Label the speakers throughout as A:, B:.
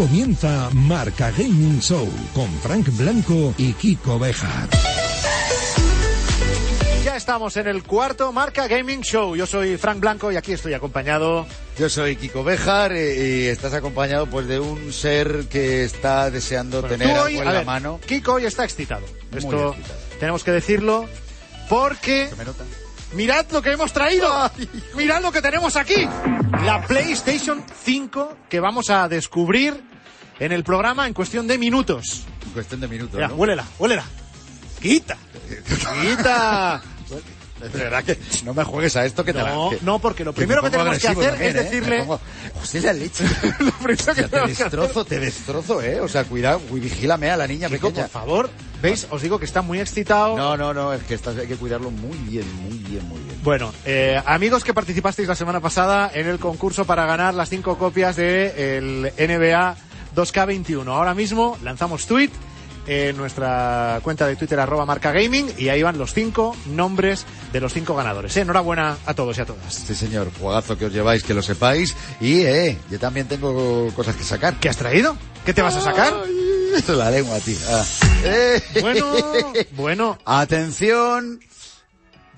A: comienza Marca Gaming Show con Frank Blanco y Kiko Bejar.
B: Ya estamos en el cuarto Marca Gaming Show. Yo soy Frank Blanco y aquí estoy acompañado.
C: Yo soy Kiko Bejar y estás acompañado pues de un ser que está deseando
B: Bueno,
C: tener algo en
B: a
C: la
B: ver,
C: mano.
B: Kiko hoy está excitado.
C: Muy
B: Esto
C: excitado.
B: tenemos que decirlo porque
C: ¿Se me nota?
B: mirad lo que hemos traído. Mirad lo que tenemos aquí. La PlayStation 5 que vamos a descubrir en el programa en cuestión de minutos.
C: En cuestión de minutos,
B: Mira,
C: ¿no?
B: huélela, huélela. Quita.
C: ¡Quita! De verdad que no me juegues a esto que te
B: No,
C: la... que-
B: no, porque lo primero que tenemos que hacer
C: también,
B: es
C: ¿eh?
B: decirle-
C: Me pongo- la leche.
B: lo primero que
C: O sea, te
B: hacer-
C: destrozo, te destrozo, ¿eh? O sea, cuidado, vigílame a la niña pequeña.
B: por favor. ¿Veis? Os digo que está muy excitado.
C: No, no, no, es que estás, hay que cuidarlo muy bien, muy bien, muy bien.
B: Bueno, eh, amigos que participasteis la semana pasada en el concurso para ganar las cinco copias de el NBA 2K21. Ahora mismo lanzamos tweet en nuestra cuenta de Twitter arroba marca gaming y ahí van los cinco nombres de los cinco ganadores. ¿eh? Enhorabuena a todos y a todas.
C: Sí, señor, juegazo que os lleváis, que lo sepáis. Y, eh, yo también tengo cosas que sacar.
B: ¿Qué has traído? ¿Qué te vas a sacar?
C: Ay, La lengua, tío. Ah. Eh.
B: Bueno, bueno,
C: Atención,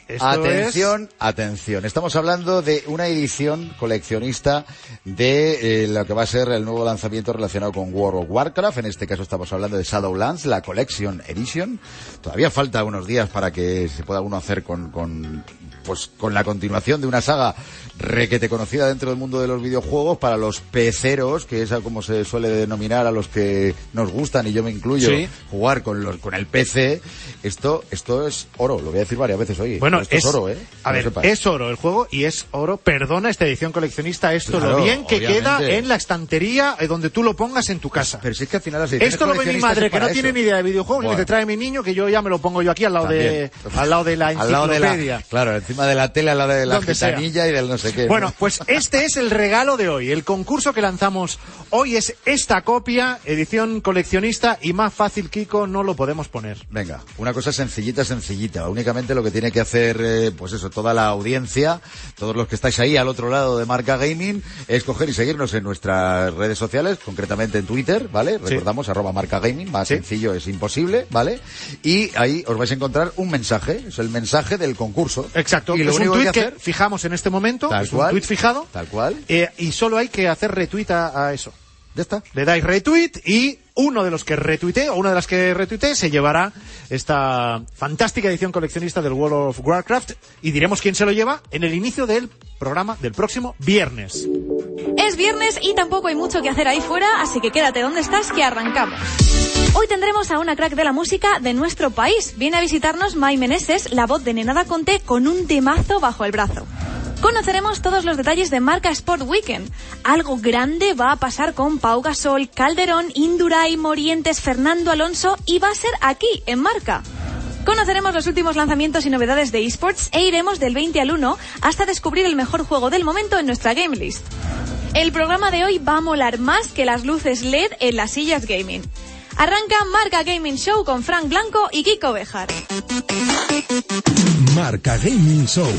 B: esto
C: atención, atención. Estamos hablando de una edición coleccionista de eh, lo que va a ser el nuevo lanzamiento relacionado con World of Warcraft. En este caso estamos hablando de Shadowlands, la Collection Edition. Todavía falta unos días para que se pueda uno hacer con, con pues con la continuación de una saga requete conocida dentro del mundo de los videojuegos para los peceros, que es como se suele denominar a los que nos gustan y yo me incluyo,
B: Sí.
C: jugar con los con el PC. Esto esto es oro, lo voy a decir varias veces hoy.
B: es... Bueno,
C: esto es, oro, ¿eh?
B: A ver,
C: sepas.
B: es oro el juego y es oro. Perdona esta edición coleccionista, esto
C: Claro,
B: lo bien que
C: obviamente.
B: queda en la estantería eh, donde tú lo pongas en tu casa.
C: Pero si es que al final las
B: Esto lo ve mi madre que no tiene ni idea de videojuegos y
C: Bueno.
B: dice trae mi niño que yo ya me lo pongo yo aquí al lado de al lado de la
C: de
B: enciclopedia.
C: la, claro, encima de la tele, al lado de la
B: sea.
C: gitanilla y del no sé qué.
B: Bueno,
C: ¿no?
B: pues este es el regalo de hoy. El concurso que lanzamos hoy es esta copia, edición coleccionista y más fácil, Kiko, no lo podemos poner.
C: Venga, una cosa sencillita, sencillita. Únicamente lo que tiene que hacer, eh, pues eso, toda la audiencia, todos los que estáis ahí al otro lado de Marca Gaming, es coger y seguirnos en nuestras redes sociales, concretamente en Twitter, ¿vale? Recordamos, arroba Marca Gaming, más
B: Sí.
C: sencillo es imposible, ¿vale? Y ahí os vais a encontrar un mensaje, es el mensaje del concurso.
B: Exacto.
C: Y lo
B: es
C: único que
B: que,
C: hacer,
B: fijamos en este momento.
C: Tal
B: es
C: cual.
B: un fijado.
C: tal cual,
B: eh, y solo hay que hacer retweet a, a eso.
C: Ya está.
B: Le dais retweet y uno de los que retuite o una de las que retuite se llevará esta fantástica edición coleccionista del World of Warcraft y diremos quién se lo lleva en el inicio del programa del próximo viernes.
D: Es viernes y tampoco hay mucho que hacer ahí fuera, así que quédate donde estás que arrancamos. Hoy tendremos a una crack de la música de nuestro país. Viene a visitarnos Mai Meneses, la voz de Nenada Conte, con un temazo bajo el brazo. Conoceremos todos los detalles de Marca Sport Weekend. Algo grande va a pasar con Pau Gasol, Calderón, Induray, Morientes, Fernando Alonso y va a ser aquí, en Marca. Conoceremos los últimos lanzamientos y novedades de esports e iremos del 20 al 1 hasta descubrir el mejor juego del momento en nuestra game list. El programa de hoy va a molar más que las luces LED en las sillas gaming. Arranca Marca Gaming Show con Frank Blanco y Kiko Bejar.
A: Marca Gaming Show.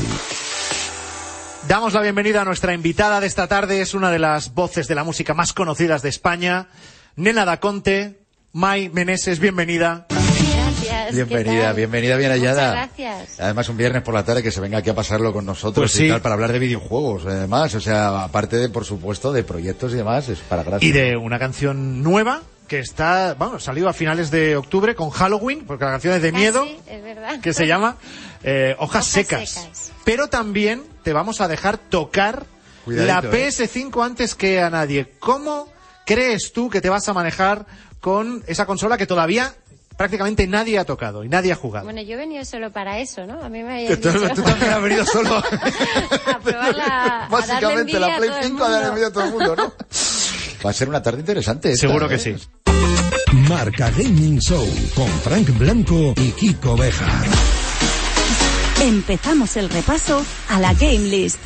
B: Damos la bienvenida a nuestra invitada de esta tarde, es una de las voces de la música más conocidas de España, Nena da Conte, Mai Meneses, bienvenida.
E: Gracias. ¿qué
C: Bienvenida, bienvenida, bien hallada.
E: Muchas gracias.
C: Además, un viernes por la tarde que se venga aquí a pasarlo con nosotros
B: Pues
C: y
B: sí.
C: tal, para hablar de videojuegos, además. O sea, aparte de, por supuesto, de proyectos y demás, es para gracias.
B: Y de una canción nueva que está, bueno, salió a finales de octubre con Halloween, porque la canción es de
E: Ah,
B: miedo,
E: sí, es verdad.
B: que se llama eh, Hojas,
E: Hojas
B: secas.
E: secas.
B: Pero también te vamos a dejar tocar
C: Cuidadito,
B: la
C: eh.
B: PS5 antes que a nadie. ¿Cómo crees tú que te vas a manejar con esa consola que todavía prácticamente nadie ha tocado y nadie ha jugado?
E: Bueno, yo he venido solo para eso, ¿no? A mí me dicho
C: tú también has venido solo.
E: a probarla, a darle
C: Básicamente,
E: envidia
C: la
E: a
C: Play
E: todo el
C: 5 a dar
E: mundo.
C: envidia a todo el mundo, ¿no? Va a ser una tarde interesante. esta,
B: Seguro que
C: ¿eh?
B: sí.
A: Marca Gaming Show con Frank Blanco y Kiko Bejar.
F: Empezamos el repaso a la Game List.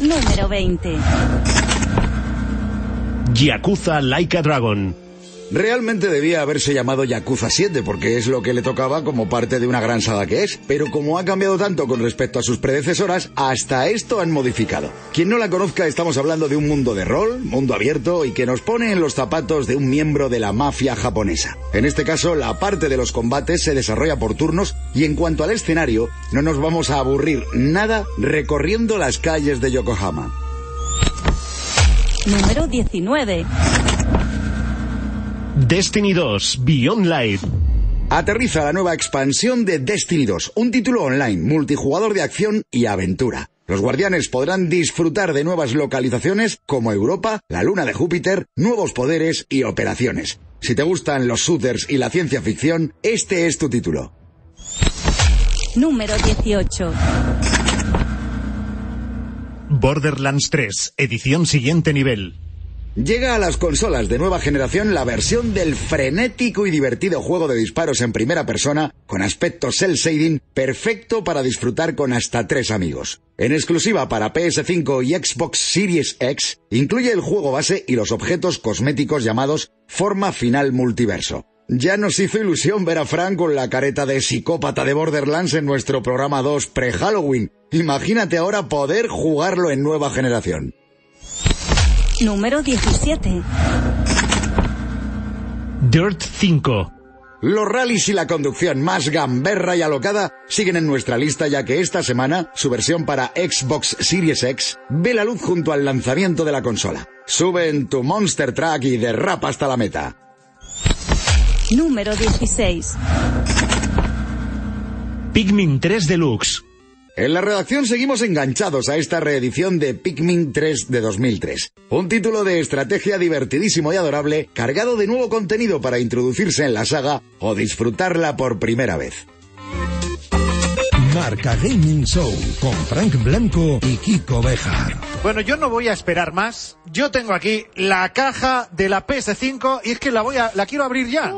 F: Número 20.
G: Yakuza Like a Dragon. Realmente debía haberse llamado Yakuza 7 porque es lo que le tocaba como parte de una gran saga que es, pero como ha cambiado tanto con respecto a sus predecesoras, hasta esto han modificado. Quien no la conozca estamos hablando de un mundo de rol, mundo abierto y que nos pone en los zapatos de un miembro de la mafia japonesa. En este caso, la parte de los combates se desarrolla por turnos y en cuanto al escenario, no nos vamos a aburrir nada recorriendo las calles de Yokohama.
F: Número 19.
H: Destiny 2 Beyond Light.
G: Aterriza la nueva expansión de Destiny 2, un título online, multijugador de acción y aventura. Los guardianes podrán disfrutar de nuevas localizaciones como Europa, la luna de Júpiter, nuevos poderes y operaciones. Si te gustan los shooters y la ciencia ficción, este es tu título.
F: Número 18.
H: Borderlands 3, edición siguiente nivel.
G: Llega a las consolas de nueva generación la versión del frenético y divertido juego de disparos en primera persona con aspecto cel shading perfecto para disfrutar con hasta tres amigos. En exclusiva para PS5 y Xbox Series X, incluye el juego base y los objetos cosméticos llamados Forma Final Multiverso. Ya nos hizo ilusión ver a Frank con la careta de psicópata de Borderlands en nuestro programa 2 pre-Halloween. Imagínate ahora poder jugarlo en nueva generación.
F: Número 17.
H: Dirt 5.
G: Los rallies y la conducción más gamberra y alocada siguen en nuestra lista ya que esta semana su versión para Xbox Series X ve la luz junto al lanzamiento de la consola. Sube en tu Monster Truck y derrapa hasta la meta.
F: Número 16.
H: Pikmin 3 Deluxe.
G: En la redacción seguimos enganchados a esta reedición de Pikmin 3 de 2003. Un título de estrategia divertidísimo y adorable, cargado de nuevo contenido para introducirse en la saga o disfrutarla por primera vez.
A: Marca Gaming Show con Frank Blanco y Kiko Bejar.
B: Bueno, yo no voy a esperar más. Yo tengo aquí la caja de la PS5 y es que la voy a, la quiero abrir ya.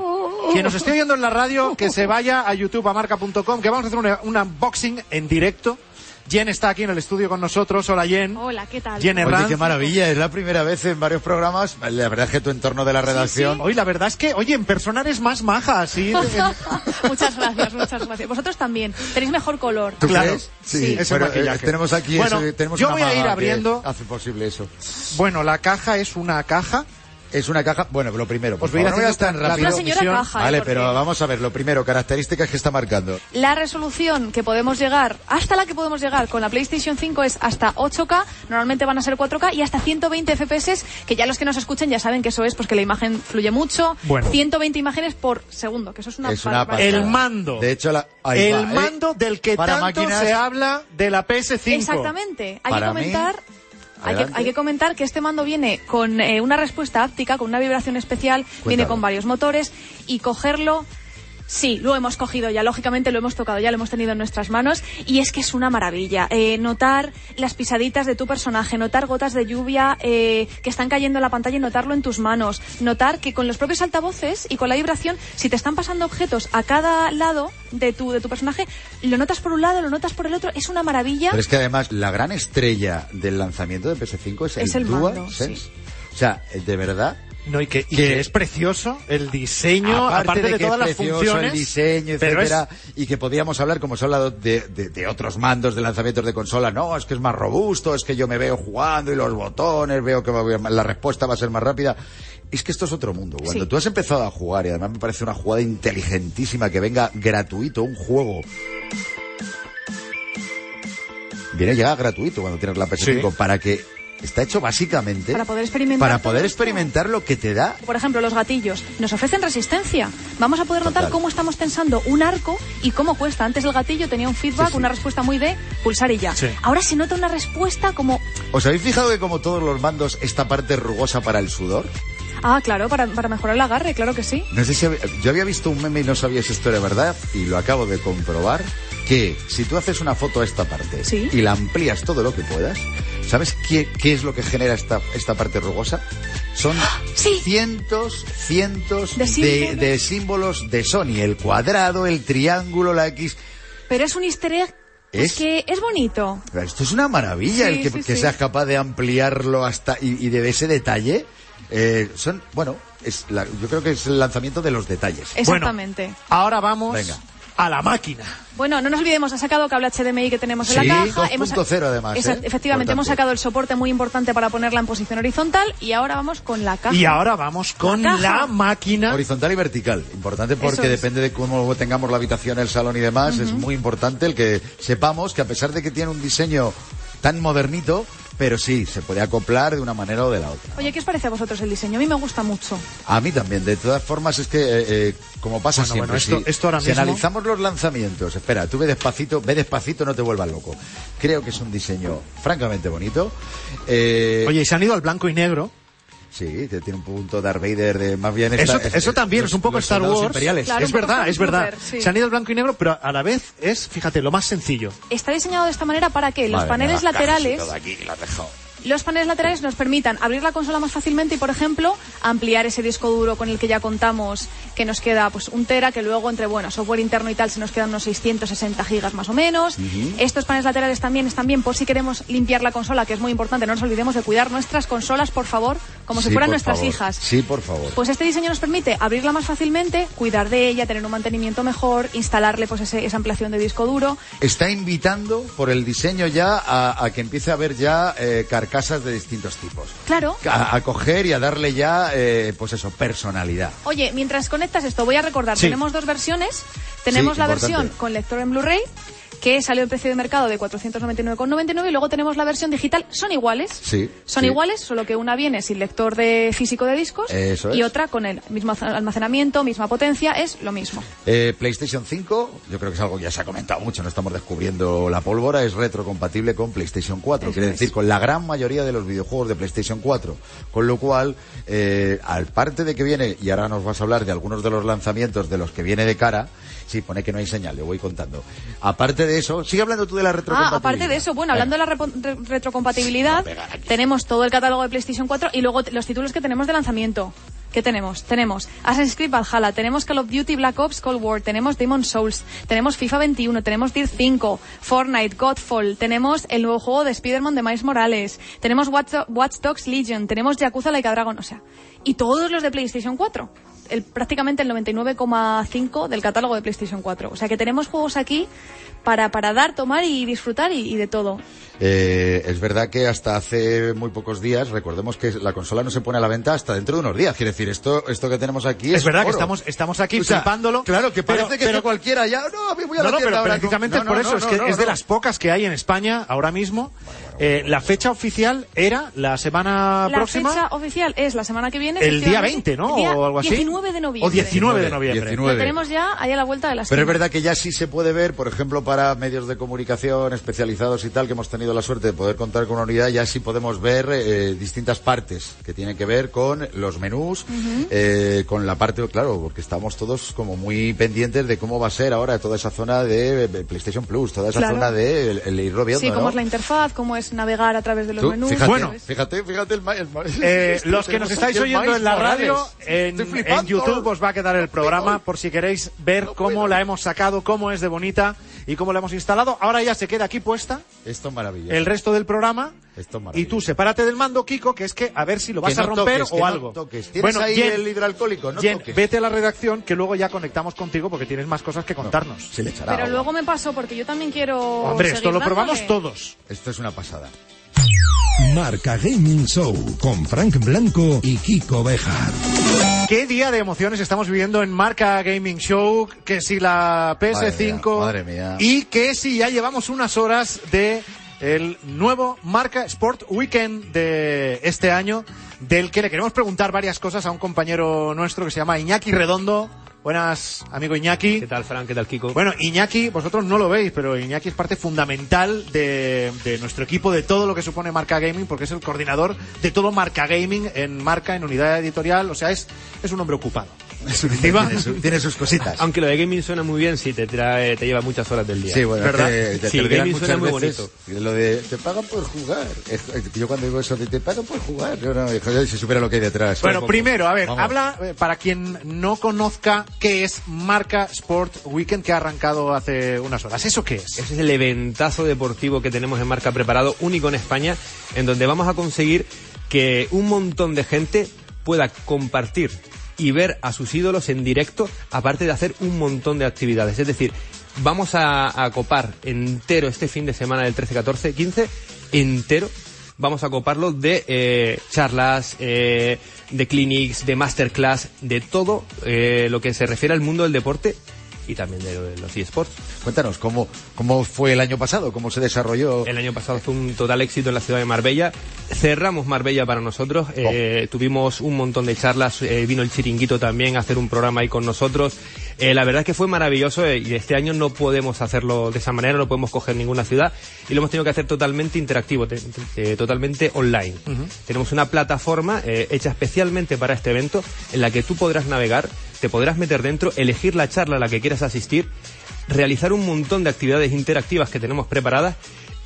B: Quien nos esté oyendo en la radio, que se vaya a YouTube, a marca.com, que vamos a hacer una- un unboxing en directo. Jen está aquí en el estudio con nosotros. Hola, Jen.
D: Hola, ¿qué tal?
B: Jen
C: Oye,
B: Herranz.
C: qué maravilla, es la primera vez en varios programas. La verdad es que tu entorno de la redacción.
B: Hoy la verdad es que, oye, en persona eres más maja, así.
D: muchas gracias, muchas gracias. Vosotros también. Tenéis mejor color.
C: ¿Tú
B: Claro.
C: crees?
B: Sí. Ese
C: Bueno,
B: maquillaje.
C: eh, tenemos aquí
B: Bueno,
C: ese- tenemos
B: yo
C: una
B: voy a ir abriendo.
C: Hace posible eso.
B: Bueno, la caja es una caja.
C: Es una caja. Bueno, lo primero, por
B: ir
C: favor, no tan rápido.
D: Una señora caja. ¿eh?
C: Vale,
D: Porque
C: pero vamos a ver, lo primero, características que está marcando.
D: La resolución que podemos llegar, hasta la que podemos llegar con la PlayStation 5 es hasta 8K, normalmente van a ser 4K y hasta 120 FPS, que ya los que nos escuchen ya saben que eso es porque la imagen fluye mucho.
B: Bueno.
D: 120 imágenes por segundo, que eso es una,
C: Es una.
B: El mando.
C: De hecho, la, ahí
B: el
C: va, ¿eh?
B: mando del que
C: Para
B: tanto
C: máquinas-
B: se habla de la PS5.
D: Exactamente. Hay
C: Para
D: que
C: mí,
D: comentar. Hay que, hay que comentar que este mando viene con eh, una respuesta áptica, con una vibración especial, viene con varios motores y cogerlo, sí, lo hemos cogido ya, lógicamente lo hemos tocado ya, lo hemos tenido en nuestras manos y es que es una maravilla. Eh, notar las pisaditas de tu personaje, notar gotas de lluvia eh, que están cayendo en la pantalla y notarlo en tus manos, notar que con los propios altavoces y con la vibración, si te están pasando objetos a cada lado de tu, de tu personaje, lo notas por un lado, lo notas por el otro, es una maravilla.
C: Pero es que además la gran estrella del lanzamiento de PS5 es,
D: Es el
C: el
D: mando,
C: DualSense.
D: sí.
C: O sea, de verdad,
B: No, y que, y
C: Que-
B: es precioso el diseño, aparte, de,
C: que
B: todas
C: es
B: las
C: precioso
B: funciones.
C: el diseño,
B: es-
C: etcétera, y que podíamos hablar, como se ha hablado de, de- de otros mandos de lanzamientos de consola, no, es que es más robusto, es que yo me veo jugando y los botones, veo que la respuesta va a ser más rápida. Es que esto es otro mundo. Cuando
D: Sí.
C: tú has empezado a jugar, y además me parece una jugada inteligentísima que venga gratuito, un juego. Viene ya gratuito cuando tienes la PS5
B: Sí.
C: para que está hecho básicamente
D: Para poder experimentar
C: para poder experimentar lo que te da
D: Por ejemplo, los gatillos nos ofrecen resistencia. Vamos a poder notar
C: Total.
D: cómo estamos tensando un arco y cómo cuesta. Antes el gatillo tenía un feedback,
C: Sí, sí.
D: una respuesta muy de pulsar y ya.
B: Sí.
D: Ahora se nota una respuesta como...
C: ¿Os habéis fijado que como todos los mandos esta parte es rugosa para el sudor?
D: Ah, claro, para, para mejorar el agarre, claro que sí.
C: No sé si hab- yo había visto un meme y no sabía si esto era verdad y lo acabo de comprobar que si tú haces una foto a esta parte
D: Sí.
C: y la amplías todo lo que puedas, ¿sabes qué, qué es lo que genera esta, esta parte rugosa? Son
D: Sí.
C: cientos, cientos
D: De
C: de,
D: símbolos.
C: de símbolos de Sony, el cuadrado, el triángulo, la X.
D: Pero es un easter egg
C: Es-
D: que es bonito.
C: Esto es una maravilla,
D: Sí,
C: el que,
D: sí,
C: que
D: sí.
C: seas capaz de ampliarlo hasta y, y de ese detalle. Eh, son, bueno, es la- yo creo que es el lanzamiento de los detalles.
D: Exactamente.
B: Bueno, ahora vamos
C: Venga.
B: A la máquina.
D: Bueno, no nos olvidemos, ha sacado cable HDMI que tenemos en
C: Sí,
D: la caja.
C: 2.0 además,
D: Esa-
C: ¿eh?
D: Efectivamente, hemos sacado el soporte muy importante para ponerla en posición horizontal y ahora vamos con la caja.
B: Y ahora vamos con
D: La
B: máquina.
C: Horizontal y vertical. Importante porque
D: es.
C: depende de cómo tengamos la habitación, el salón y demás. Es muy importante el que sepamos que a pesar de que tiene un diseño tan modernito, pero sí, se puede acoplar de una manera o de la otra.
D: Oye, ¿qué os parece a vosotros el diseño? A mí me gusta mucho.
C: A mí también. De todas formas, es que, eh, eh, como pasa
B: Bueno,
C: siempre,
B: bueno, esto-
C: si,
B: esto ahora
C: si
B: mismo-
C: analizamos los lanzamientos, espera, tú ve despacito, ve despacito, no te vuelvas loco. Creo que es un diseño francamente bonito. Eh,
B: Oye, y se han ido al blanco y negro.
C: Sí, tiene un punto Darth Vader de más bien...
B: Eso,
C: esta-
B: eso también
C: los-
B: es un poco Star Wars.
C: imperiales.
D: Claro,
B: es verdad, es verdad.
D: Sí.
B: Se han ido al blanco y negro, pero a la vez es, fíjate, lo más sencillo.
D: Está diseñado de esta manera para que los
C: Madre
D: paneles
C: mía,
D: laterales
C: todo aquí, lo has dejado.
D: Los paneles laterales nos permitan abrir la consola más fácilmente y, por ejemplo, ampliar ese disco duro con el que ya contamos, que nos queda pues un tera, que luego entre bueno software interno y tal se nos quedan unos 660 gigas más o menos. Estos paneles laterales también están bien por si queremos limpiar la consola, que es muy importante. No nos olvidemos de cuidar nuestras consolas, por favor, como si fueran nuestras
C: favor.
D: hijas.
C: Sí, por favor.
D: Pues este diseño nos permite abrirla más fácilmente, cuidar de ella, tener un mantenimiento mejor, instalarle pues ese- esa ampliación de disco duro.
C: Está invitando por el diseño ya a, a que empiece a haber ya eh, carcasas de distintos tipos.
D: Claro.
C: A, a coger y a darle ya, eh, pues eso, personalidad.
D: Oye, mientras conectas esto, voy a recordar,
B: Sí.
D: tenemos dos versiones. Tenemos
C: Sí,
D: la
C: importante.
D: versión con lector en Blu-ray, que salió el precio de mercado de 499,99 y luego tenemos la versión digital. Son iguales.
C: Sí,
D: Son
C: sí.
D: iguales, solo que una viene sin lector de físico de discos
C: Eso
D: y
C: es.
D: otra con el mismo almacenamiento, misma potencia, es lo mismo.
C: Eh, PlayStation 5, yo creo que es algo que ya se ha comentado mucho, no estamos descubriendo la pólvora, es retrocompatible con PlayStation 4,
D: Eso
C: quiere
D: es.
C: decir con la gran mayoría de los videojuegos de PlayStation 4. Con lo cual, eh, al parte de que viene, y ahora nos vas a hablar de algunos de los lanzamientos de los que viene de cara, sí, pone que no hay señal, le voy contando. Aparte de eso, sigue hablando tú de la
D: Ah,
C: retrocompatibilidad.
D: aparte de eso, bueno, hablando de la re- retrocompatibilidad, tenemos todo el catálogo de PlayStation 4 y luego los títulos que tenemos de lanzamiento. ¿Qué tenemos? Tenemos Assassin's Creed Valhalla, tenemos Call of Duty Black Ops Cold War, tenemos Demon Souls, tenemos FIFA 21, tenemos Dirt 5, Fortnite, Godfall, tenemos el nuevo juego de Spider-Man de Miles Morales, tenemos Watch, Watch Dogs Legion, tenemos Yakuza Like a Dragon, o sea, y todos los de PlayStation 4. El, prácticamente el 99,5 del catálogo de PlayStation 4. O sea que tenemos juegos aquí para, para dar, tomar y disfrutar y, y de todo.
C: Eh, es verdad que hasta hace muy pocos días, recordemos que la consola no se pone a la venta hasta dentro de unos días. Quiere decir, esto, esto que tenemos aquí es.
B: Es verdad que estamos, estamos aquí
C: O sea,
B: flipándolo.
C: Claro, que
B: pero-
C: parece que
B: pero-
C: cualquiera ya. No, me voy a
B: No,
C: la
B: no, pero
C: ahora con-
B: precisamente
C: No,
B: por
C: no,
B: eso,
C: no,
B: es que
C: no,
B: es de las pocas que hay en España ahora mismo. Eh, la fecha oficial era la semana
D: La
B: próxima.
D: fecha oficial es la semana que viene.
B: El día
D: efectivamente,
B: 20, ¿no?
D: el día
B: O algo así.
D: 19 de noviembre.
B: O 19 de noviembre.
C: 19.
D: Lo tenemos ya ahí a la vuelta de la
C: Pero es verdad que ya sí se puede ver, por ejemplo, para medios de comunicación especializados y tal, que hemos tenido la suerte de poder contar con una unidad, ya sí podemos ver eh, distintas partes que tienen que ver con los menús, eh, con la parte, claro, porque estamos todos como muy pendientes de cómo va a ser ahora toda esa zona de PlayStation Plus, toda esa
D: Claro.
C: zona de el, el irlo viendo,
D: Sí, cómo
C: ¿no?
D: es la interfaz, cómo es navegar a través de los
C: Tú,
D: menús.
C: fíjate,
B: Bueno.
C: fíjate, fíjate el, el
B: Eh,
C: Esto
B: los que nos estáis
C: el
B: oyendo en la radio, en,
C: Estoy flipando.
B: En YouTube os va a quedar el programa por si queréis ver cómo la hemos sacado, cómo es de bonita y cómo la hemos instalado. Ahora ya se queda aquí puesta
C: Esto es maravilloso.
B: el resto del programa.
C: Esto es
B: Y
C: maravilloso.
B: tú sepárate del mando, Kiko, que es que a ver si lo vas
C: Que
B: a romper
C: toques, que
B: o
C: no
B: algo.
C: toques. ¿Tienes ahí
B: Jen,
C: el hidroalcohólico? No
B: Jen,
C: toques.
B: vete a la redacción que luego ya conectamos contigo porque tienes más cosas que contarnos.
C: Se le echará
D: Pero
C: agua.
D: luego me paso porque yo también quiero.
B: Hombre, esto lo probamos todos.
C: Esto es una pasada.
A: Marca Gaming Show con Frank Blanco y Kiko Bejar.
B: ¿Qué día de emociones estamos viviendo en Marca Gaming Show? Que si la PS5
C: Madre mía, madre mía.
B: y que si ya llevamos unas horas de el nuevo Marca Sport Weekend de este año, del que le queremos preguntar varias cosas a un compañero nuestro que se llama Iñaki Redondo. Buenas, amigo Iñaki.
I: ¿Qué tal, Frank? ¿Qué tal, Kiko?
B: Bueno, Iñaki, vosotros no lo veis, pero Iñaki es parte fundamental de, de nuestro equipo, de todo lo que supone Marca Gaming, porque es el coordinador de todo Marca Gaming en Marca, en unidad editorial, o sea, es, es un hombre ocupado.
C: Tiene, su- tiene sus cositas.
I: Aunque lo de gaming suena muy bien, sí, te, trae, te lleva muchas horas del día.
C: Sí, bueno,
B: ¿Verdad?
C: te, te-
I: Sí,
C: te
I: gaming suena muy
C: veces. Lo de te pagan por jugar. Yo cuando digo eso de te pagan por jugar, yo no, joder, si supiera lo que hay detrás.
B: Bueno, primero, a ver,
C: Vamos.
B: habla, eh, para quien no conozca qué es Marca Sport Weekend que ha arrancado hace unas horas. ¿Eso qué es?
I: Ese es el eventazo deportivo que tenemos en marca preparado, único en España, en donde vamos a conseguir que un montón de gente pueda compartir y ver a sus ídolos en directo, aparte de hacer un montón de actividades. Es decir, vamos a, a copar entero este fin de semana del 13, 14, 15, entero vamos a coparlo de eh, charlas, eh, de clinics, de masterclass, de todo eh, lo que se refiere al mundo del deporte y también de los eSports.
C: Cuéntanos, ¿cómo, ¿cómo fue el año pasado? ¿Cómo se desarrolló?
I: El año pasado fue un total éxito en la ciudad de Marbella. Cerramos Marbella para nosotros. Eh, tuvimos un montón de charlas. eh, vino el chiringuito también a hacer un programa ahí con nosotros. Eh, la verdad es que fue maravilloso y este año no podemos hacerlo de esa manera, no podemos coger ninguna ciudad y lo hemos tenido que hacer totalmente interactivo, te- te- totalmente online. Tenemos una plataforma hecha especialmente para este evento en la que tú podrás navegar, te podrás meter dentro, elegir la charla a la que quieras asistir, realizar un montón de actividades interactivas que tenemos preparadas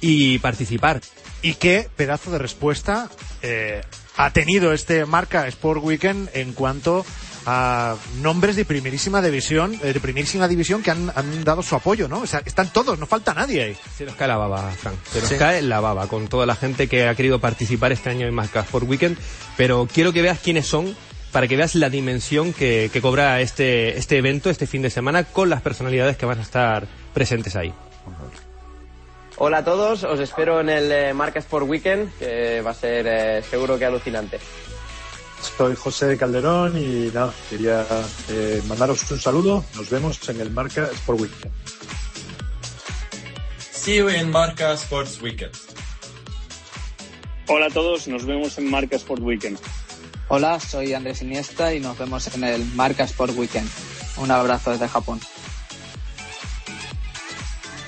I: y participar.
B: ¿Y qué pedazo de respuesta eh, ha tenido este marca Sport Weekend en cuanto a nombres de primerísima división, eh, de primerísima división que han, han dado su apoyo, ¿no? O sea, están todos, no falta nadie ahí.
I: Se nos cae la baba, Frank. Se nos
B: Sí.
I: cae la baba con toda la gente que ha querido participar este año en Marca Sport Weekend. Pero quiero que veas quiénes son para que veas la dimensión que, que cobra este, este evento, este fin de semana, con las personalidades que van a estar presentes ahí.
J: Hola a todos, os espero en el eh, Marca Sport Weekend, que va a ser eh, seguro que alucinante.
K: Soy José de Calderón y nada, quería eh, mandaros un saludo. Nos vemos en el Marca Sport Weekend.
L: See you in Marca Sports Weekend.
M: Hola a todos, nos vemos en Marca Sport Weekend.
N: Hola, soy Andrés Iniesta y nos vemos en el Marca Sport Weekend. Un abrazo desde Japón.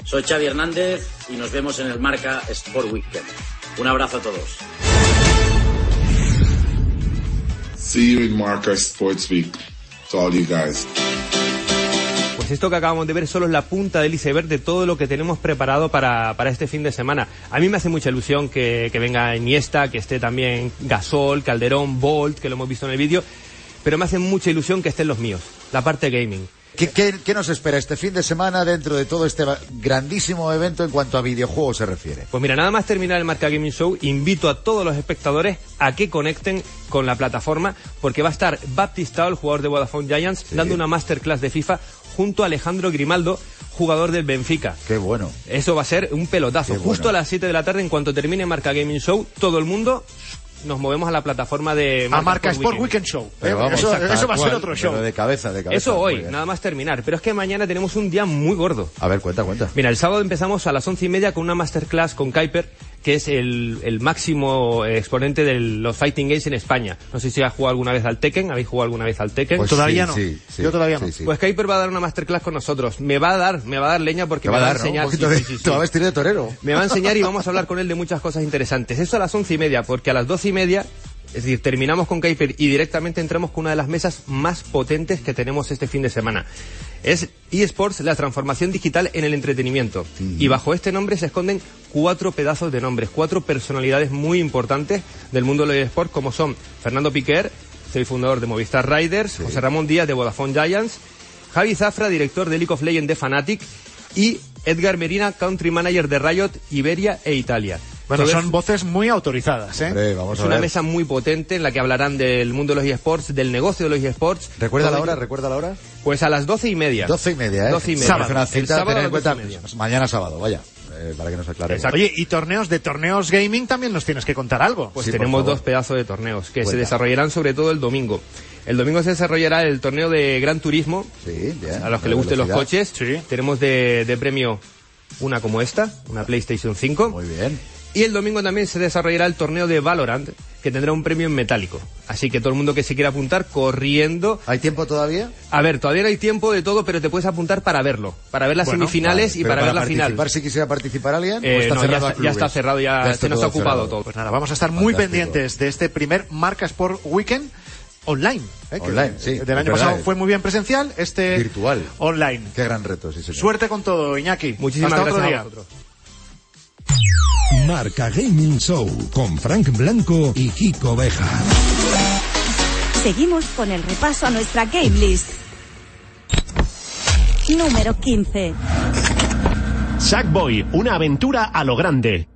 O: Soy Xavi Hernández y nos vemos en el Marca Sport Weekend. Un abrazo a todos.
P: See you in Marca Sports Week. To all you guys.
I: Esto que acabamos de ver solo es la punta del iceberg de todo lo que tenemos preparado para, para este fin de semana. A mí me hace mucha ilusión que, que venga Iniesta, que esté también Gasol, Calderón, Bolt, que lo hemos visto en el vídeo, pero me hace mucha ilusión que estén los míos, la parte gaming.
C: ¿Qué, qué, qué nos espera este fin de semana dentro de todo este grandísimo evento en cuanto a videojuegos se refiere?
I: Pues mira, nada más terminar el Marca Gaming Show, invito a todos los espectadores a que conecten con la plataforma, porque va a estar Baptistao, el jugador de Vodafone Giants, dando una masterclass de FIFA junto a Alejandro Grimaldo, jugador del Benfica.
C: Qué bueno.
I: Eso va a ser un pelotazo.
C: Qué
I: Justo
C: bueno.
I: a las 7 de la tarde, en cuanto termine Marca Gaming Show, todo el mundo nos movemos a la plataforma de
B: A Marca Sport Weekend Show.
C: Pero
B: Eh,
C: vamos,
B: eso, va a ser otro show.
C: pero de cabeza, de cabeza.
I: Eso hoy, nada más terminar. Pero es que mañana tenemos un día muy gordo.
C: A ver, cuenta, cuenta.
I: Mira, el sábado empezamos a las once y media con una masterclass con Kuiper, que es el, el máximo exponente de los fighting games en España. No sé si has jugado alguna vez al Tekken, habéis jugado alguna vez al Tekken.
C: Pues Todavía sí, no. sí, sí,
B: Yo todavía no.
C: sí, sí.
I: Pues Kuiper va a dar una masterclass con nosotros. Me va a dar, me va a dar leña porque me
C: va a dar, ¿no?
I: enseñar.
C: Un poquito
I: sí,
C: de-
I: sí, sí, sí.
C: te va a vestir de torero.
I: Me va a enseñar y vamos a hablar con él de muchas cosas interesantes. Eso a las once y media, porque a las doce y media, es decir, terminamos con Kuiper y directamente entramos con una de las mesas más potentes que tenemos este fin de semana. Es eSports, la transformación digital en el entretenimiento. Y bajo este nombre se esconden cuatro pedazos de nombres, cuatro personalidades muy importantes del mundo de los eSports, como son Fernando Piquer, soy fundador de Movistar Riders, José Ramón Díaz de Vodafone Giants, Javi Zafra, director de League of Legends de Fnatic, y Edgar Merina, country manager de Riot, Iberia e Italia.
B: Bueno, son
I: es-
B: voces muy autorizadas, ¿eh?
C: Hombre, vamos
I: es
C: a
I: una
C: ver.
I: mesa muy potente en la que hablarán del mundo de los eSports, del negocio de los eSports.
C: ¿Recuerda la hora? ¿Recuerda la hora?
I: Pues a las doce y media.
C: Doce y media, ¿eh?
I: Doce y media.
C: Sábado. Una cita,
I: sábado
C: tener en
I: las
C: cuenta,
I: doce y media.
C: mañana sábado, vaya, eh, para que nos aclare.
B: Oye, y torneos de torneos gaming también nos tienes que contar algo.
I: Pues tenemos dos pedazos de torneos que se desarrollarán sobre todo el domingo. El domingo se desarrollará el torneo de Gran Turismo. a los que les gusten los coches. Tenemos de, de premio una como esta, una PlayStation 5.
C: Muy bien.
I: Y el domingo también se desarrollará el torneo de Valorant, que tendrá un premio en metálico. Así que todo el mundo que se quiera apuntar, corriendo.
C: ¿Hay tiempo todavía?
I: A ver, todavía no hay tiempo de todo, pero te puedes apuntar para verlo. Para ver las
C: Bueno,
I: semifinales
C: vale,
I: y para, ver la final.
C: participar, si quisiera participar alguien? ¿o
I: Eh,
C: está
I: no,
C: cerrado
I: ya está- ya está
C: clubes?
I: cerrado, ya
C: está
I: se nos ha ocupado
C: cerrado.
I: todo.
B: Pues nada, vamos a estar muy pendientes de este primer Marca Sport Weekend online. ¿eh? Que
C: Online, sí,
B: Del año pasado
C: eh.
B: fue muy bien presencial, este
C: Virtual.
B: online.
C: Qué gran reto, sí, señor.
B: Suerte con todo, Iñaki.
I: Muchísimas
B: Hasta
I: gracias
B: otro
I: a
B: día.
I: vosotros.
A: Marca Gaming Show con Frank Blanco y Kiko Beja.
F: Seguimos con el repaso a nuestra game list. Número 15.
H: Sackboy, una aventura a lo grande.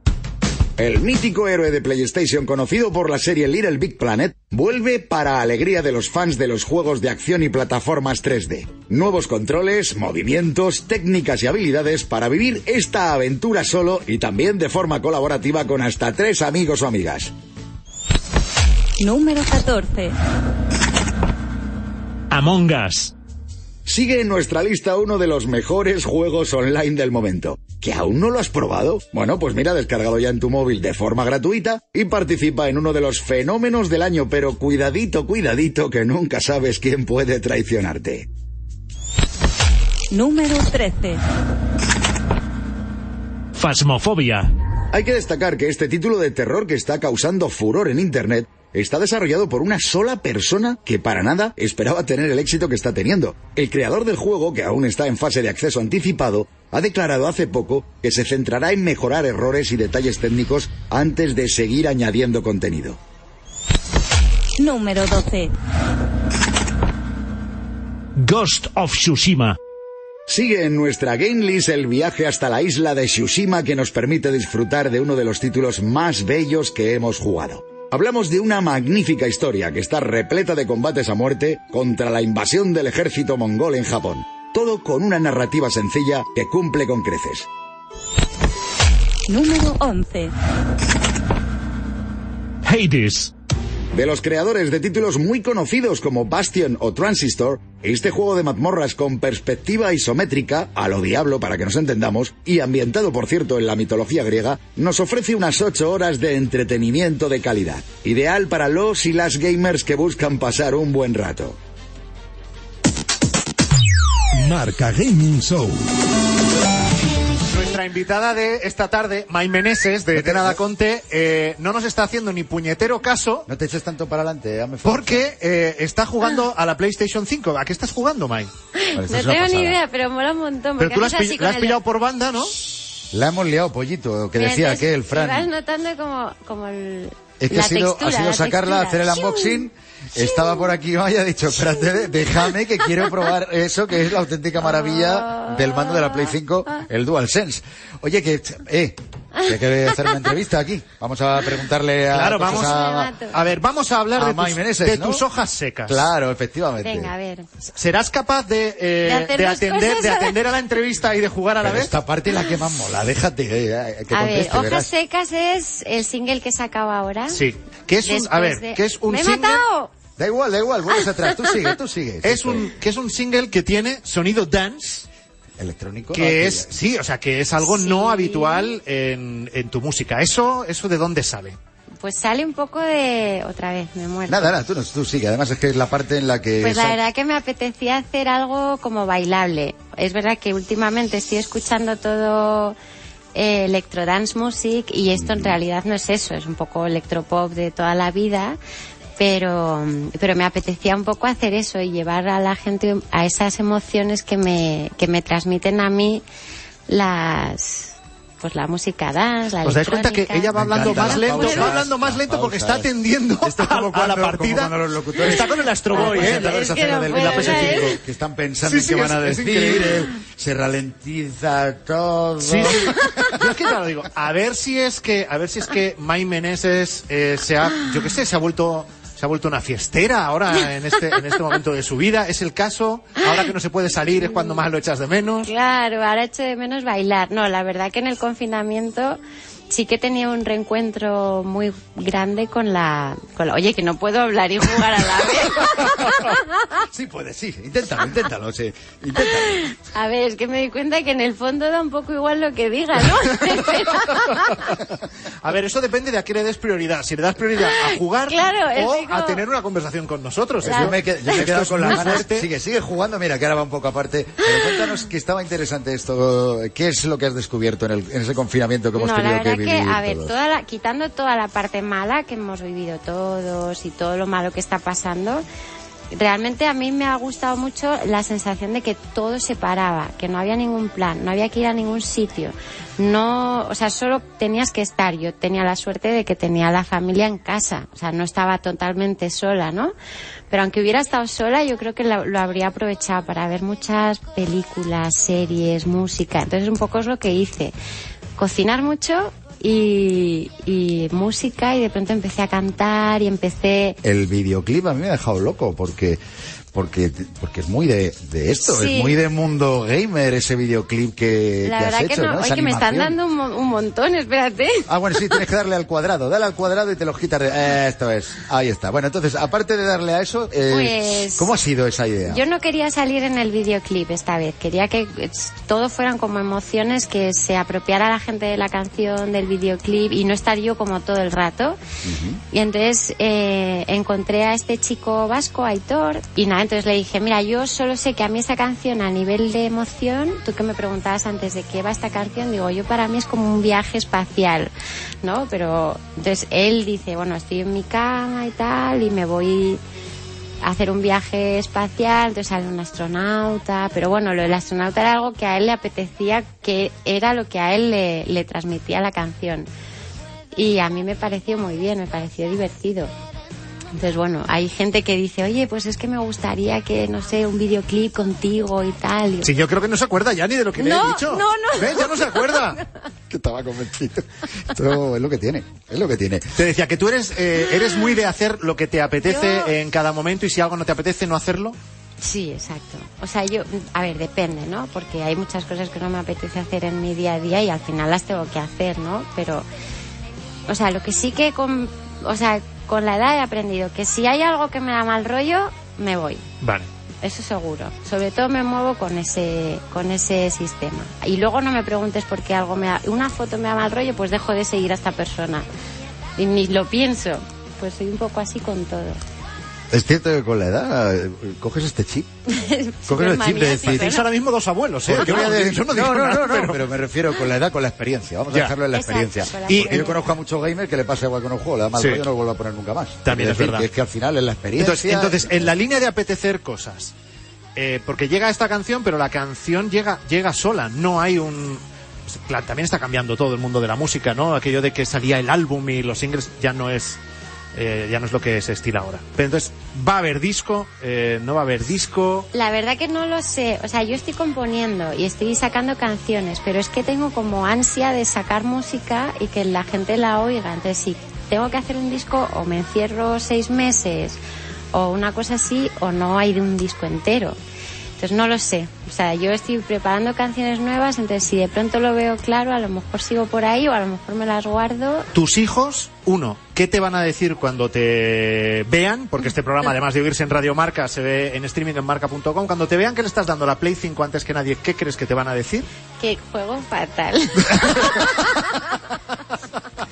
G: El mítico héroe de PlayStation conocido por la serie Little Big Planet vuelve para alegría de los fans de los juegos de acción y plataformas 3D. Nuevos controles, movimientos, técnicas y habilidades para vivir esta aventura solo y también de forma colaborativa con hasta tres amigos o amigas.
F: Número 14.
H: Among Us.
G: Sigue en nuestra lista uno de los mejores juegos online del momento. ¿Que aún no lo has probado? Bueno, pues mira, descargado ya en tu móvil de forma gratuita y participa en uno de los fenómenos del año, pero cuidadito, cuidadito, que nunca sabes quién puede traicionarte.
F: Número 13.
H: Fasmofobia.
G: Hay que destacar que este título de terror que está causando furor en Internet está desarrollado por una sola persona que para nada esperaba tener el éxito que está teniendo. El creador del juego, que aún está en fase de acceso anticipado, ha declarado hace poco que se centrará en mejorar errores y detalles técnicos antes de seguir añadiendo contenido.
F: Número 12.
H: Ghost of Tsushima.
G: Sigue en nuestra game list el viaje hasta la isla de Tsushima que nos permite disfrutar de uno de los títulos más bellos que hemos jugado. Hablamos de una magnífica historia que está repleta de combates a muerte contra la invasión del ejército mongol en Japón. Todo con una narrativa sencilla que cumple con creces.
F: Número 11.
H: Hades.
G: De los creadores de títulos muy conocidos como Bastion o Transistor, este juego de mazmorras con perspectiva isométrica, a lo diablo para que nos entendamos, y ambientado por cierto en la mitología griega, nos ofrece unas 8 horas de entretenimiento de calidad, ideal para los y las gamers que buscan pasar un buen rato.
A: Marca Gaming Show.
B: Nuestra invitada de esta tarde, May Meneses, de Tenada Conte, eh, no nos está haciendo ni puñetero caso.
C: No te eches tanto para adelante.
B: Porque eh, está jugando a la PlayStation 5. ¿A qué estás jugando, May?
E: No tengo ni idea, pero mola un montón.
B: Pero tú la has,
E: haces
B: pi-
E: así
B: la
E: con
B: has
E: el-
B: pillado por banda, ¿no?
C: La hemos liado, pollito, que
E: Mira,
C: decía
E: entonces,
C: que el
E: y
C: Fran.
E: Vas notando como, como el,
C: Es que
E: la
C: ha sido,
E: textura,
C: ha sido
E: la
C: sacarla,
E: textura.
C: hacer el unboxing. Estaba por aquí y ha dicho, espérate, déjame que quiero probar eso que es la auténtica maravilla del mando de la Play 5, el DualSense. Oye, que, eh, que que hacer una entrevista aquí. Vamos a preguntarle a,
B: Claro, vamos
C: a,
B: a ver, vamos a hablar
C: a
B: de, tus,
C: Meneses,
B: de
C: ¿no?
B: tus hojas secas.
C: Claro, efectivamente.
E: Venga, a ver.
B: ¿Serás capaz de, eh,
E: De
B: atender, de atender a la entrevista y de jugar a la
C: Pero
B: vez?
C: esta parte es la que más mola, déjate eh, que
E: a ver, Hojas
C: verás.
E: Secas es el single que sacaba ahora.
B: Sí. Que es un, a ver,
E: de-
B: que es un
E: ¡Me he
B: single.
E: matado!
C: Da igual, da igual, vuelves atrás, tú sigue, tú sigue.
B: Es un, que es un single que tiene sonido dance,
C: Electrónico.
B: que
C: no,
B: es, sí, o sea, que es algo no habitual en, en tu música. ¿Eso, eso de dónde sale?
E: Pues sale un poco de... Otra vez, me muero.
C: Nada, nada, tú, no, tú sigue. Además es que es la parte en la que...
E: Pues la verdad que me apetecía hacer algo como bailable. Es verdad que últimamente estoy escuchando todo eh, electrodance music y esto en realidad no es eso, es un poco electropop de toda la vida. Pero, pero me apetecía un poco hacer eso y llevar a la gente a esas emociones que me, que me transmiten a mí las, pues la música dance, la
B: ¿Os dais cuenta que ella va hablando
C: encanta
B: más lento,
C: pausas,
B: va hablando más lento porque está atendiendo
C: Esto es como
B: a, a la
C: como
B: partida.
C: cuando los locutores-
B: Está con el Astro Boy,
C: Pues
B: ¿eh?
C: la
E: Es que no
C: del-
E: puedo,
C: en la PS5,
E: ¿sabes?
C: que están pensando
B: Sí,
C: en qué van a decir, el- se ralentiza todo.
B: Sí, sí. Yo es que claro digo, a ver si es que, a ver si es que May Meneses eh, se ha, yo qué sé, se ha vuelto, se ha vuelto una fiestera ahora en este, en este momento de su vida. Es el caso. Ahora que no se puede salir es cuando más lo echas de menos.
E: Claro, ahora echo de menos bailar. No, la verdad que en el confinamiento sí que tenía un reencuentro muy grande con la, con la- Oye, que no puedo hablar y jugar a la vez.
C: Sí, puedes, sí. Inténtalo, inténtalo, sí. Inténtalo.
E: A ver, es que me di cuenta que en el fondo da un poco igual lo que diga, ¿no?
B: A ver, eso depende de a qué le des prioridad. Si le das prioridad a jugar
E: Claro,
B: o
E: digo-
B: a tener una conversación con nosotros.
C: Pues yo me, he qued- yo me he quedado con las
B: muy
C: ganas.
B: fuerte.
C: Sigue, sigue jugando. Mira, que ahora va un poco aparte. Pero cuéntanos que estaba interesante esto. ¿Qué es lo que has descubierto en, el- en ese confinamiento que hemos
E: No, la
C: tenido que
E: que, a ver,
C: todos?
E: toda la- quitando toda la parte mala que hemos vivido todos y todo lo malo que está pasando, realmente a mí me ha gustado mucho la sensación de que todo se paraba, que no había ningún plan, no había que ir a ningún sitio. No, o sea, solo tenías que estar. Yo tenía la suerte de que tenía la familia en casa, o sea, no estaba totalmente sola, ¿no? Pero aunque hubiera estado sola, yo creo que lo, lo habría aprovechado para ver muchas películas, series, música. Entonces, un poco es lo que hice. Cocinar mucho y, y música y de pronto empecé a cantar y empecé...
C: El videoclip a mí me ha dejado loco porque porque porque es muy de, de esto,
E: Sí.
C: es muy de mundo gamer ese videoclip que,
E: La
C: que
E: verdad
C: has
E: que
C: hecho,
E: no,
C: ¿no?
E: oye,
C: Esa
E: que me están dando un, un montón, espérate.
C: Ah, bueno, sí, tienes que darle al cuadrado. Dale al cuadrado y te lo quitas de... eh, esto es. Ahí está. Bueno, entonces, aparte de darle a eso, eh,
E: Pues-
C: ¿cómo ha sido esa idea?
E: Yo no quería salir en el videoclip esta vez, quería que eh, todo fueran como emociones, que se apropiara la gente de la canción, del videoclip y no estar yo como todo el rato. Y entonces eh, encontré a este chico vasco, Aitor, y nada, entonces le dije, mira, yo solo sé que a mí esta canción a nivel de emoción, tú que me preguntabas antes de qué va esta canción, digo, yo para mí es como un viaje espacial, ¿no? Pero entonces él dice, bueno, estoy en mi cama y tal, y me voy a hacer un viaje espacial, entonces sale un astronauta, pero bueno, lo del astronauta era algo que a él le apetecía, que era lo que a él le, le transmitía la canción. Y a mí me pareció muy bien, me pareció divertido. Entonces, bueno, hay gente que dice, oye, pues es que me gustaría que, no sé, un videoclip contigo y tal. Y-
B: Sí, yo creo que no se acuerda ya ni de lo que le
E: No,
B: he dicho.
E: no, no.
B: ¿Ves? Ya no se acuerda.
C: que estaba convencido. Esto es lo que tiene, es lo que tiene.
B: Te decía que tú eres, eh, eres muy de hacer lo que te apetece
E: Yo-
B: en cada momento y si algo no te apetece, no hacerlo.
E: Sí, exacto. O sea, yo, a ver, depende, ¿no? Porque hay muchas cosas que no me apetece hacer en mi día a día y al final las tengo que hacer, ¿no? Pero, o sea, lo que sí que con, o sea, con la edad he aprendido que si hay algo que me da mal rollo, me voy.
B: Vale.
E: Eso seguro. Sobre todo me muevo con ese, con ese sistema. Y luego no me preguntes por qué algo me da, una foto me da mal rollo, pues dejo de seguir a esta persona. Y ni lo pienso. Pues soy un poco así con todo.
C: Es cierto que con la edad eh, coges este chip. Coges el chip de decir...
B: Tenéis ahora mismo dos abuelos, ¿eh? Yo
C: voy a
B: no-
C: decir-
B: yo no
C: no,
B: digo
C: no,
B: nada,
C: no, no,
B: pero-
C: pero... me refiero con la edad, con la experiencia. Vamos a dejarlo en la
E: Exacto,
C: experiencia.
E: con la
C: Y
E: experiencia.
C: yo conozco a muchos gamers que le pasa igual con un juego, le da mal
B: Sí.
C: rollo, no lo vuelvo a poner nunca más.
B: También es
C: decir,
B: verdad.
C: que es que al final es la experiencia.
B: Entonces, entonces, en la línea de apetecer cosas, eh, porque llega esta canción, pero la canción llega, llega sola, no hay un... Claro, también está cambiando todo el mundo de la música, ¿no? Aquello de que salía el álbum y los singles ya no es... eh, ya no es lo que se estila ahora. Pero entonces, ¿va a haber disco? Eh, ¿No va a haber disco?
E: La verdad que no lo sé. O sea, yo estoy componiendo y estoy sacando canciones, pero es que tengo como ansia de sacar música y que la gente la oiga. Entonces, si tengo que hacer un disco, o me encierro seis meses, o una cosa así, o no hay de un disco entero. Entonces, no lo sé. O sea, yo estoy preparando canciones nuevas, entonces si de pronto lo veo claro, a lo mejor sigo por ahí o a lo mejor me las guardo.
B: Tus hijos, uno, ¿qué te van a decir cuando te vean? Porque este programa, además de oírse en Radio Marca, se ve en streaming en marca.com. Cuando te vean que le estás dando la Play 5 antes que nadie, ¿qué crees que te van a decir?
E: Que juego fatal.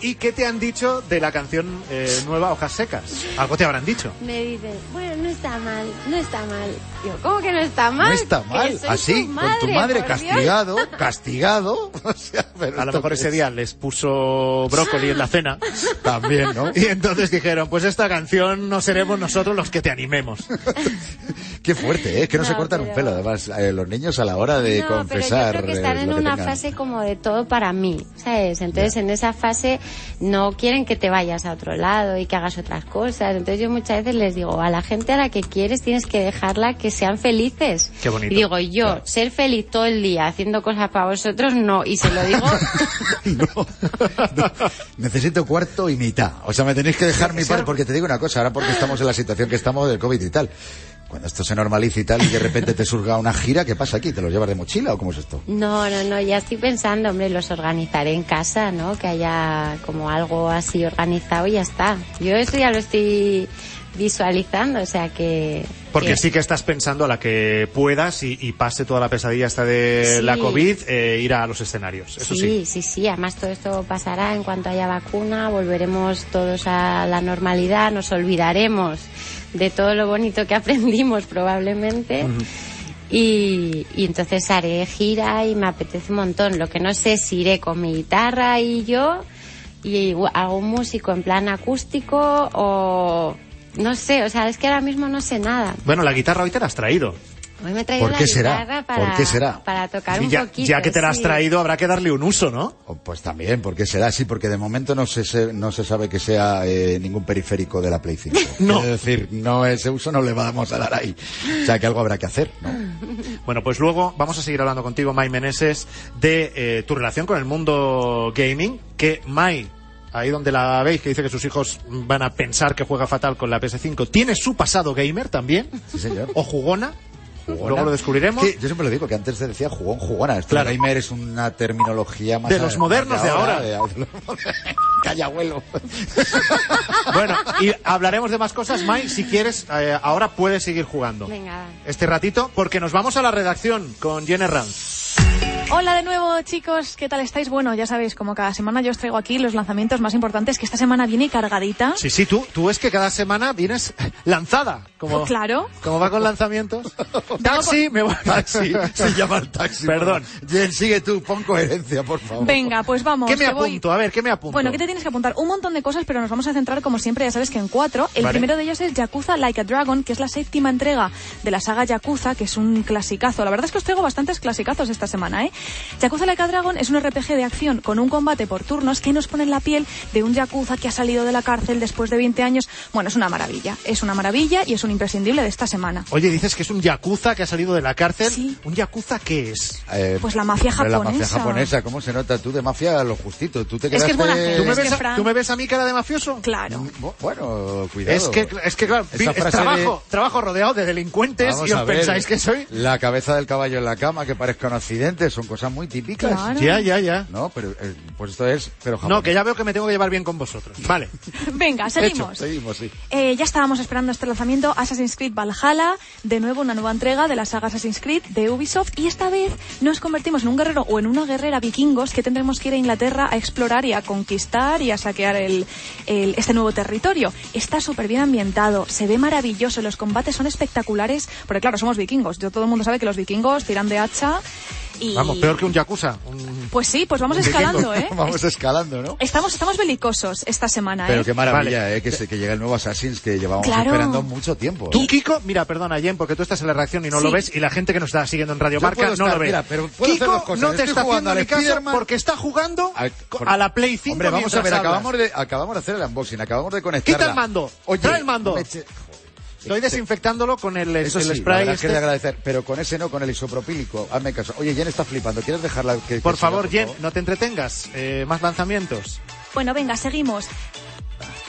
B: ¿Y qué te han dicho de la canción eh, nueva Hojas Secas? Algo te habrán dicho.
E: Me dicen, bueno, no está mal, no está mal. Digo, ¿cómo que no está mal?
C: No está mal, así,
E: tu
C: con tu madre
E: por Dios.
C: castigado, castigado. O sea, pero
B: A lo mejor ese
C: es.
B: día les puso brócoli en la cena.
C: También, ¿no?
B: Y entonces dijeron, pues esta canción no seremos nosotros los que te animemos.
C: Qué fuerte, ¿eh? Que no, se
E: No,
C: cortan un
E: pero-
C: pelo, además, eh, los niños a la hora de
E: no,
C: confesar.
E: pero yo creo que
C: eh,
E: están en
C: lo que
E: una
C: tengan.
E: fase como de todo para mí, ¿sabes? Entonces en esa fase no quieren que te vayas a otro lado y que hagas otras cosas. Entonces yo muchas veces les digo, a la gente a la que quieres tienes que dejarla que sean felices.
B: Qué bonito.
E: Y digo, yo, ser feliz todo el día haciendo cosas para vosotros, no. Y se lo digo,
C: Necesito cuarto y mitad. O sea, me tenéis que dejar mi par, porque te digo una cosa, ahora porque estamos en la situación que estamos del COVID y tal. Cuando esto se normalice y tal, y de repente te surga una gira, ¿qué pasa aquí? ¿Te los llevas de mochila o cómo es esto?
E: no, no, no, ya estoy pensando, hombre, los organizaré en casa, ¿no? Que haya como algo así organizado y ya está. Yo eso ya lo estoy visualizando, o sea que...
B: Porque
E: que-
B: sí que estás pensando a la que puedas y, y pase toda la pesadilla hasta de
E: Sí.
B: la COVID, eh, ir a los escenarios. Eso sí.
E: sí, sí, sí. Además todo esto pasará en cuanto haya vacuna, volveremos todos a la normalidad, nos olvidaremos de todo lo bonito que aprendimos probablemente. Y, y entonces haré gira y me apetece un montón. Lo que no sé es si iré con mi guitarra y yo y hago un músico en plan acústico o no sé, o sea, es que ahora mismo no sé nada.
B: Bueno, la guitarra hoy te la has traído.
E: Hoy me he traído
C: ¿Por
E: la
C: qué será?
E: guitarra
C: ¿Por
E: para,
C: qué será?
E: para tocar
B: Y
E: un
B: ya,
E: poquito.
B: ya que te la has
E: sí.
B: traído, habrá que darle un uso, ¿no?
C: Oh, Pues también, porque será así, porque de momento no se, se- no se sabe que sea eh, ningún periférico de la Play 5.
B: No.
C: Es decir, no ese uso no le vamos a dar ahí. O sea, que algo habrá que hacer, ¿no?
B: Bueno, pues luego vamos a seguir hablando contigo, Mai Meneses, de eh, tu relación con el mundo gaming, que Mai, ahí donde la veis, que dice que sus hijos van a pensar que juega fatal con la PS5, tiene su pasado gamer también,
C: Sí, señor.
B: o jugona,
C: Jugona.
B: luego lo descubriremos.
C: Yo siempre lo digo, que antes se decía jugón, jugona. Esto
B: Claro.
C: gamer es una terminología más...
B: De los modernos de ahora.
C: de- de. Calla, abuelo.
B: Bueno, y hablaremos de más cosas, Mai, si quieres, eh, ahora puedes seguir jugando.
E: Venga,
B: Este ratito, porque nos vamos a la redacción con Jenny Ranz.
D: Hola de nuevo, chicos. ¿Qué tal estáis? Bueno, ya sabéis, como cada semana yo os traigo aquí los lanzamientos más importantes, que esta semana viene cargadita.
B: Sí, sí, tú, tú es que cada semana vienes lanzada. Como,
D: claro.
B: Como va con lanzamientos. Taxi, me voy.
C: Taxi, se llama el taxi.
B: Perdón.
C: Jen, sigue tú, pon coherencia, por favor.
D: Venga, pues vamos.
B: ¿Qué me
D: voy-
B: apunto? A ver, ¿qué me apunto?
D: Bueno, ¿qué te tienes que apuntar? Un montón de cosas, pero nos vamos a centrar, como siempre, ya sabes que en cuatro. El
B: Vale.
D: primero de ellos es Yakuza Like a Dragon, que es la séptima entrega de la saga Yakuza, que es un clasicazo. La verdad es que os traigo bastantes clasicazos esta semana, ¿eh? Yakuza Like a Dragon es un RPG de acción con un combate por turnos que nos pone en la piel de un Yakuza que ha salido de la cárcel después de 20 años. Bueno, es una maravilla. Es una maravilla y es un imprescindible de esta semana.
B: Oye, dices que es un yakuza que ha salido de la cárcel. ¿Un yakuza qué es?
C: Eh,
D: Pues la mafia
C: hombre, La
D: japonesa.
C: mafia japonesa, ¿cómo se nota? Tú de mafia lo justito. Tú te
D: Es que
C: quedaste...
D: es buena
B: ¿Tú me,
D: es
B: ves
D: Fran-
B: tú me ves a mí cara de mafioso?
D: Claro.
C: Bueno, cuidado.
B: Es que, es que claro, es trabajo,
C: de-
B: trabajo rodeado de delincuentes
C: Vamos
B: y os
C: ver,
B: pensáis que soy...
C: La cabeza del caballo en la cama, que parezca un accidente, son cosas muy típicas.
D: Claro.
B: Ya, ya, ya.
C: No, pero eh, pues esto es... Pero
B: No, que ya veo que me tengo que llevar bien con vosotros. Vale.
D: Venga,
C: Hecho,
D: seguimos.
C: seguimos, sí.
D: Eh, ya estábamos esperando este lanzamiento Assassin's Creed Valhalla, de nuevo una nueva entrega de la saga Assassin's Creed de Ubisoft y esta vez nos convertimos en un guerrero o en una guerrera vikingos que tendremos que ir a Inglaterra a explorar y a conquistar y a saquear el, el- este nuevo territorio. Está súper bien ambientado, se ve maravilloso, los combates son espectaculares, porque claro, somos vikingos, yo todo el mundo sabe que los vikingos tiran de hacha y...
B: Vamos, peor que un yakuza. Un-
D: Pues sí, pues vamos escalando. ¿eh?
C: Vamos escalando, ¿no?
D: Estamos, estamos belicosos esta semana,
C: Pero
D: ¿eh?
C: qué maravilla, eh, que, se- que llega el nuevo Assassin's que llevamos
D: Claro.
C: esperando mucho tiempo.
B: Tú, Kiko, mira, perdona, Jen, porque tú estás en la reacción y no lo
D: Sí.
B: ves, y la gente que nos está siguiendo en Radio
C: Yo
B: Marca
C: puedo
B: no
C: estar,
B: lo ve.
C: mira, pero puedo hacer
B: Kiko
C: dos cosas.
B: no te
C: Estoy
B: está
C: jugando
B: haciendo
C: al
B: ni caso porque está jugando
C: A- por-
B: a la Play 5
C: Hombre, vamos a ver, acabamos de, acabamos de hacer el unboxing, acabamos de conectarla.
B: Quita el mando,
C: Oye,
B: trae el mando.
C: me eche-
B: Estoy desinfectándolo con el,
C: Eso
B: el
C: sí,
B: spray este.
C: que de agradecer, pero con ese no, con el isopropílico. Hazme caso. Oye, Jen está flipando. ¿Quieres dejarla que
B: Por
C: que siga,
B: favor, Jen, no te entretengas. Eh, más lanzamientos.
D: Bueno, venga, seguimos.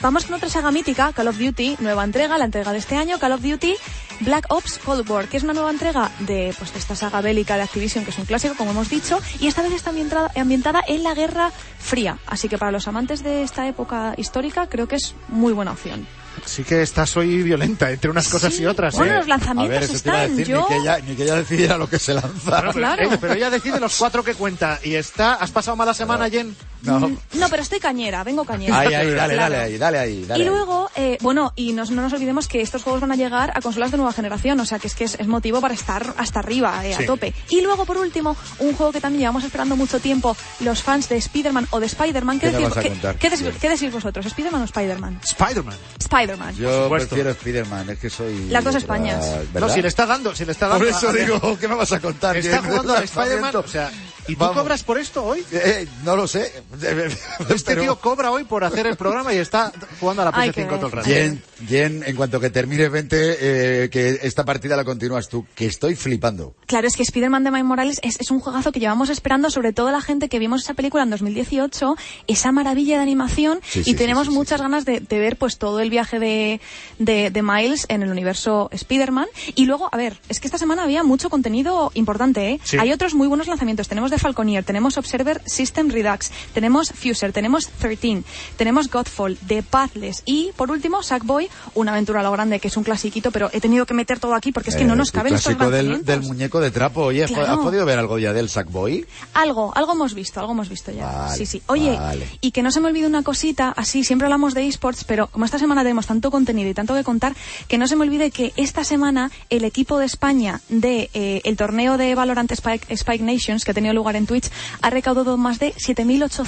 D: Vamos con otra saga mítica, Call of Duty, nueva entrega, la entrega de este año, Call of Duty Black Ops Cold War, que es una nueva entrega de, pues, de esta saga bélica de Activision, que es un clásico, como hemos dicho, y esta vez está ambientada, ambientada en la Guerra Fría. Así que para los amantes de esta época histórica, creo que es muy buena opción.
B: Sí que estás hoy violenta entre unas cosas y otras.
D: Bueno,
B: ¿eh?
D: los lanzamientos
C: A ver, eso te iba a
D: están.
C: decir,
D: Yo...
C: ni, que ella, ni que ella decidiera lo que se lanza.
B: Bueno,
D: Claro.
B: eh, pero ella decide los cuatro que cuenta y está. ¿Has pasado mala semana, Jen?
C: No.
D: No, pero estoy cañera, vengo cañera.
C: Ahí, ahí, dale,
D: Claro.
C: dale ahí, dale ahí. Dale
D: y luego, eh, bueno, y nos- no nos olvidemos que estos juegos van a llegar a consolas de nueva generación, o sea que es que es, es motivo para estar hasta arriba, eh,
B: Sí.
D: a tope. Y luego, por último, un juego que también llevamos esperando mucho tiempo, los fans de Spider-Man o de Spider-Man.
C: ¿Qué
D: decir- qué- decís vosotros, Spider-Man o Spider-Man?
B: Spider-Man.
D: Spider-Man.
C: Yo prefiero Spider-Man, es que soy...
D: Las dos. Españas.
C: ¿verdad?
B: No, si le está dando, si le está dando.
C: Por eso
B: a-
C: digo, ¿qué me vas a contar?
B: Está jugando a. Spider-Man. O sea, ¿y tú
C: Vamos.
B: cobras por esto hoy?
C: Eh, no lo sé.
B: Este
C: Pero-
B: tío cobra hoy por hacer el programa y está jugando a la
D: Hay que
B: PS5
D: ver.
B: todo el rato.
C: Jen, Jen, en cuanto que termine, vente, eh, que esta partida la continúas tú, que estoy flipando.
D: Claro, es que Spider-Man de Miles Morales es, es un juegazo que llevamos esperando, sobre todo la gente que vimos esa película en 2018, esa maravilla de animación,
C: Sí,
D: y
C: sí,
D: tenemos
C: sí, sí,
D: muchas ganas de, de ver pues todo el viaje de, de, de Miles en el universo Spider-Man. Y luego, a ver, es que esta semana había mucho contenido importante, ¿eh?
B: Sí.
D: Hay otros muy buenos lanzamientos. Tenemos The Falconeer, tenemos Observer System Redux, tenemos Fuser, tenemos 13, tenemos Godfall, The Pathless y, por último, Sackboy, una aventura a lo grande, que es un clasiquito, pero he tenido que meter todo aquí porque es que no
C: Eh,
D: nos
C: el
D: caben estos
C: clásico del, del muñeco de trapo. Oye, ¿has-
D: Claro.
C: ¿has podido ver algo ya del Sackboy?
D: Algo, algo hemos visto, algo hemos visto ya.
C: Vale,
D: sí, sí. Oye,
C: vale.
D: y que no se me olvide una cosita, así siempre hablamos de esports, pero como esta semana tenemos tanto contenido y tanto que contar, que no se me olvide que esta semana el equipo de España de eh, el torneo de Valorant Spike, Spike Nations, que ha tenido lugar en Twitch, ha recaudado más de 7.800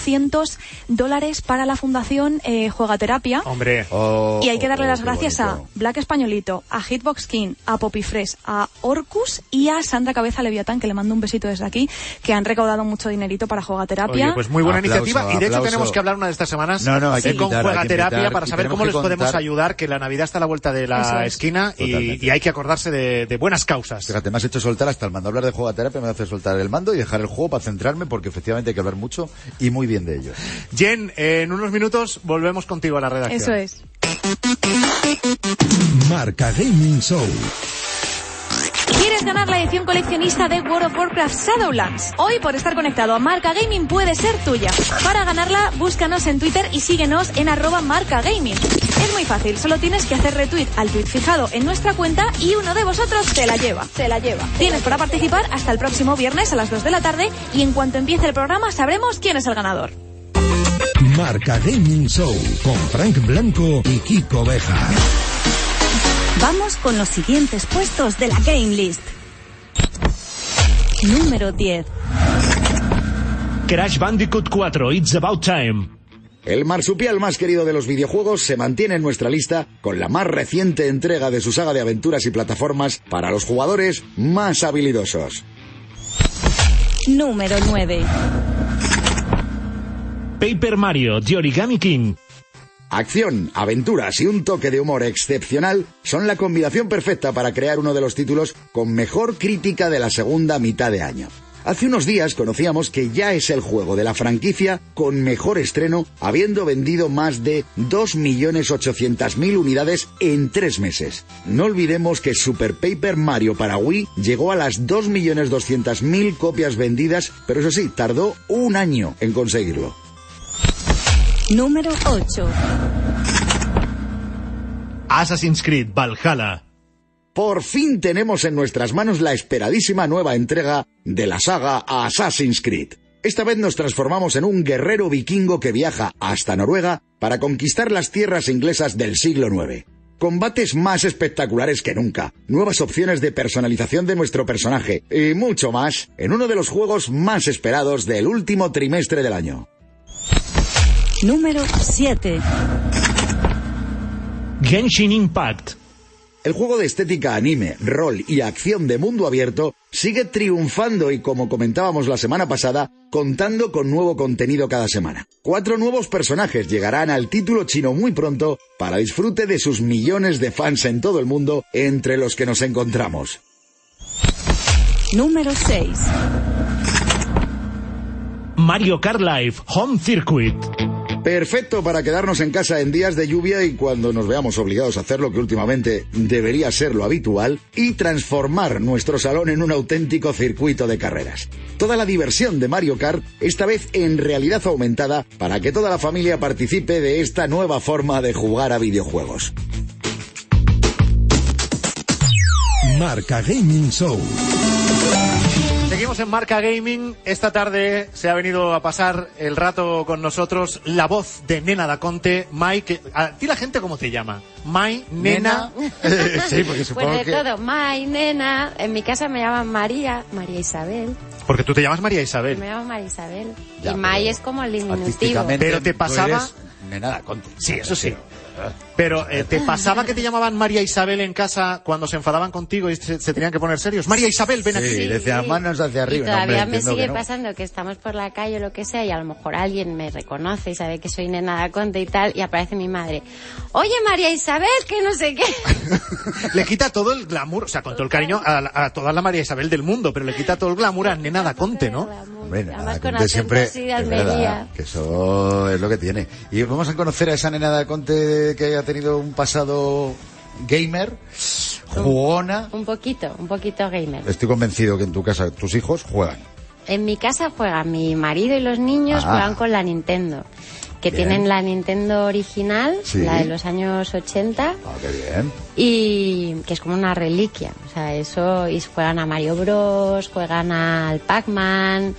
D: dólares para la fundación eh, Juegaterapia.
B: Hombre.
C: O-
D: Y hay que darle
C: o-
D: las gracias
C: bonito.
D: a Black Españolito, a Hitbox King, a Poppy Fresh, a Orcus y a Sandra Cabeza Leviatán, que le mando un besito desde aquí, que han recaudado mucho dinerito para Juegaterapia.
B: Oye, pues muy buena
C: Aplauso,
B: iniciativa. Y de hecho
C: aplauso.
B: tenemos que hablar una de estas semanas
C: No, no, hay que
B: con
C: hay que
B: Juegaterapia
C: invitar
B: para saber cómo les podemos
C: contar-
B: ayudar, que la Navidad está a la vuelta de la
D: es.
B: esquina y, y hay que acordarse de, de buenas causas.
C: Fíjate, me has hecho soltar hasta el mando. Hablar de jugaterapia me hace soltar el mando y dejar el juego para centrarme porque efectivamente hay que hablar mucho y muy bien de ello.
B: Jen, en unos minutos volvemos contigo a la redacción.
D: Eso es.
A: Marca Gaming Show.
D: ¿Quieres ganar la edición coleccionista de World of Warcraft Shadowlands? Hoy, por estar conectado a Marca Gaming, puede ser tuya. Para ganarla, búscanos en Twitter y síguenos en arroba Marca Gaming. Es muy fácil, solo tienes que hacer retweet al tweet fijado en nuestra cuenta y uno de vosotros se la lleva. Se la lleva. Tienes para participar hasta el próximo viernes a las 2 de la tarde y en cuanto empiece el programa sabremos quién es el ganador.
A: Marca Gaming Show con Frank Blanco y Kiko Bejar.
F: Vamos con los siguientes puestos de la Game List. Número 10.
H: Crash Bandicoot 4, It's About Time.
G: El marsupial más querido de los videojuegos se mantiene en nuestra lista con la más reciente entrega de su saga de aventuras y plataformas para los jugadores más habilidosos.
F: Número 9.
H: Paper Mario, The Origami King.
G: Acción, aventuras y un toque de humor excepcional son la combinación perfecta para crear uno de los títulos con mejor crítica de la segunda mitad de año. Hace unos días conocíamos que ya es el juego de la franquicia con mejor estreno, habiendo vendido más de 2.800.000 unidades en tres meses. No olvidemos que Super Paper Mario para Wii llegó a las 2.200.000 copias vendidas, pero eso sí, tardó un año en conseguirlo.
F: Número 8.
H: Assassin's Creed Valhalla.
G: Por fin tenemos en nuestras manos la esperadísima nueva entrega de la saga Assassin's Creed. Esta vez nos transformamos en un guerrero vikingo que viaja hasta Noruega para conquistar las tierras inglesas del siglo IX. Combates más espectaculares que nunca, nuevas opciones de personalización de nuestro personaje y mucho más en uno de los juegos más esperados del último trimestre del año.
F: Número 7.
H: Genshin Impact.
G: El juego de estética anime, rol y acción de mundo abierto sigue triunfando y como comentábamos la semana pasada, contando con nuevo contenido cada semana. Cuatro nuevos personajes llegarán al título chino muy pronto para disfrute de sus millones de fans en todo el mundo, entre los que nos encontramos.
F: Número 6.
H: Mario Kart Live Home Circuit.
G: Perfecto para quedarnos en casa en días de lluvia y cuando nos veamos obligados a hacer lo que últimamente debería ser lo habitual y transformar nuestro salón en un auténtico circuito de carreras. Toda la diversión de Mario Kart, esta vez en realidad aumentada, para que toda la familia participe de esta nueva forma de jugar a videojuegos.
A: Marca Gaming Show.
B: Seguimos en Marca Gaming. Esta tarde se ha venido a pasar el rato con nosotros la voz de Nena Daconte, Mai, que, ¿A ti la gente cómo te llama? Mai, Nena. sí, porque supongo
E: Pues de
B: que.
E: todo, May, nena, en mi casa me llaman María, María Isabel,
B: Porque tú te llamas María Isabel.
E: me llaman María Isabel.
C: Ya,
E: y May
C: pero
E: es como el diminutivo.
B: Pero te
C: tú
B: pasaba-
C: eres Nena Daconte.
B: Sí, eso sí. Pero eh, ¿te pasaba que te llamaban María Isabel en casa cuando se enfadaban contigo y se, se tenían que poner serios? María Isabel, ven aquí.
C: Sí, decía manos hacia
E: Y
C: arriba. No,
E: todavía me sigue
C: que no.
E: pasando que estamos por la calle o lo que sea y a lo mejor alguien me reconoce y sabe que soy nena de Conte y tal y aparece mi madre. Oye María Isabel, que no sé qué.
B: Le quita todo el glamour, o sea, con todo el cariño a, la- a toda la María Isabel del mundo, pero le quita todo el glamour a Nena Daconte, ¿no?
C: Hombre, nada,
E: Además con
C: Conte siempre,
E: así de
C: es verdad, que eso es lo que tiene. Y vamos a conocer a esa nena de Conte que ha tenido un pasado gamer, jugona.
E: Un poquito, un poquito gamer.
C: Estoy convencido que en tu casa tus hijos juegan.
E: En mi casa juegan mi marido y los niños
C: Ah.
E: juegan con la Nintendo. Que
C: Bien.
E: tienen la Nintendo original,
C: Sí.
E: la de los años 80,
C: Ah, qué bien.
E: y que es como una reliquia. O sea, eso, y juegan a Mario Bros, juegan al Pac-Man,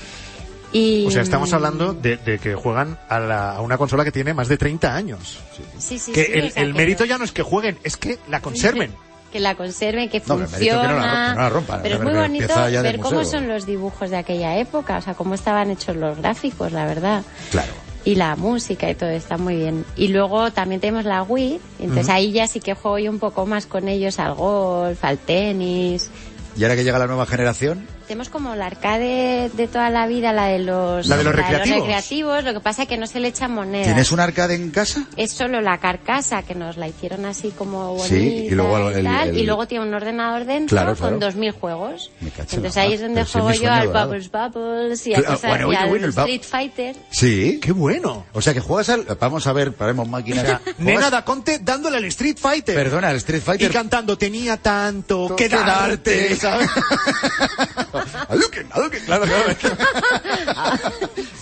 E: y...
B: O sea, estamos hablando de, de que juegan a, la- a una consola que tiene más de 30 años.
E: Sí, sí,
B: que
E: sí,
B: el,
E: o sea,
B: el
E: que-
B: mérito ya no es que jueguen, es que la conserven.
E: que la conserven, que
C: No,
E: funciona.
C: que no la no la rompan,
E: pero es muy bonito ver cómo
C: museo.
E: son los dibujos de aquella época, o sea, cómo estaban hechos los gráficos, la verdad.
C: Claro.
E: y la música y todo está muy bien. Y luego también tenemos la Wii, entonces ahí ya sí que juego yo un poco más con ellos al golf, al tenis.
C: Y ahora que llega la nueva generación,
E: Tenemos como la arcade de toda la vida, la de los,
C: La de los recreativos.
E: recreativos, lo que pasa es que no se le echan monedas.
C: ¿tienes un arcade en casa?
E: Es solo la carcasa que nos la hicieron así como bonita
C: Sí, y luego el-
E: y tal,
C: el-
E: y luego tiene un ordenador dentro
C: Claro, claro.
E: con 2.000 juegos.
C: Me
E: Entonces ahí es donde juego yo al
C: dorado.
E: Bubbles Bubbles y,
C: Claro, bueno,
E: y al
C: bueno, el bu-
E: Street Fighter.
C: Sí.
B: ¡Qué bueno!
C: O sea, que juegas al... Vamos a ver, paremos máquinas. Juegas-
B: Nena da Conte dándole al Street Fighter.
C: Perdona, al Street
B: Y
C: Fighter.
B: cantando, tenía tanto que
C: darte,
B: ¿sabes?
C: Hadouken, Hadouken, claro, claro.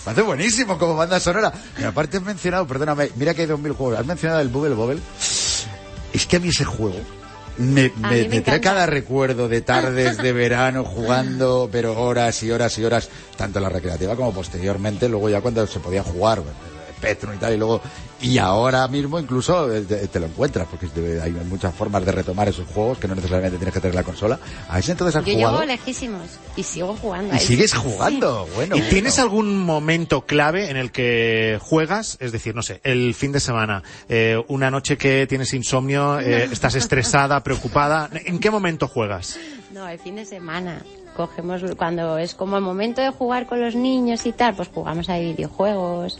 C: Parece buenísimo como banda sonora. Y aparte has mencionado, perdóname, mira que hay 2000 juegos. Has mencionado el Bubble Bobble. Es que a mí ese juego me, me-
E: mí me
C: me trae cada recuerdo de tardes de verano jugando, pero horas y horas y horas, tanto en la recreativa como posteriormente, luego ya cuando se podía jugar, Petro y tal, y luego, y ahora mismo incluso eh, te, te lo encuentras, porque te- hay muchas formas de retomar esos juegos que no necesariamente tienes que tener la consola. ¿A ese entonces has
E: Yo
C: jugado?
E: llevo lejísimos y sigo jugando.
C: Y
E: ahí.
C: sigues jugando, bueno.
B: ¿Y
C: bueno.
B: tienes algún momento clave en el que juegas? Es decir, no sé, el fin de semana, eh, una noche que tienes insomnio, eh, estás estresada, preocupada. ¿En qué momento juegas?
E: No, el fin de semana. Cogemos cuando es como el momento de jugar con los niños y tal, pues jugamos a videojuegos.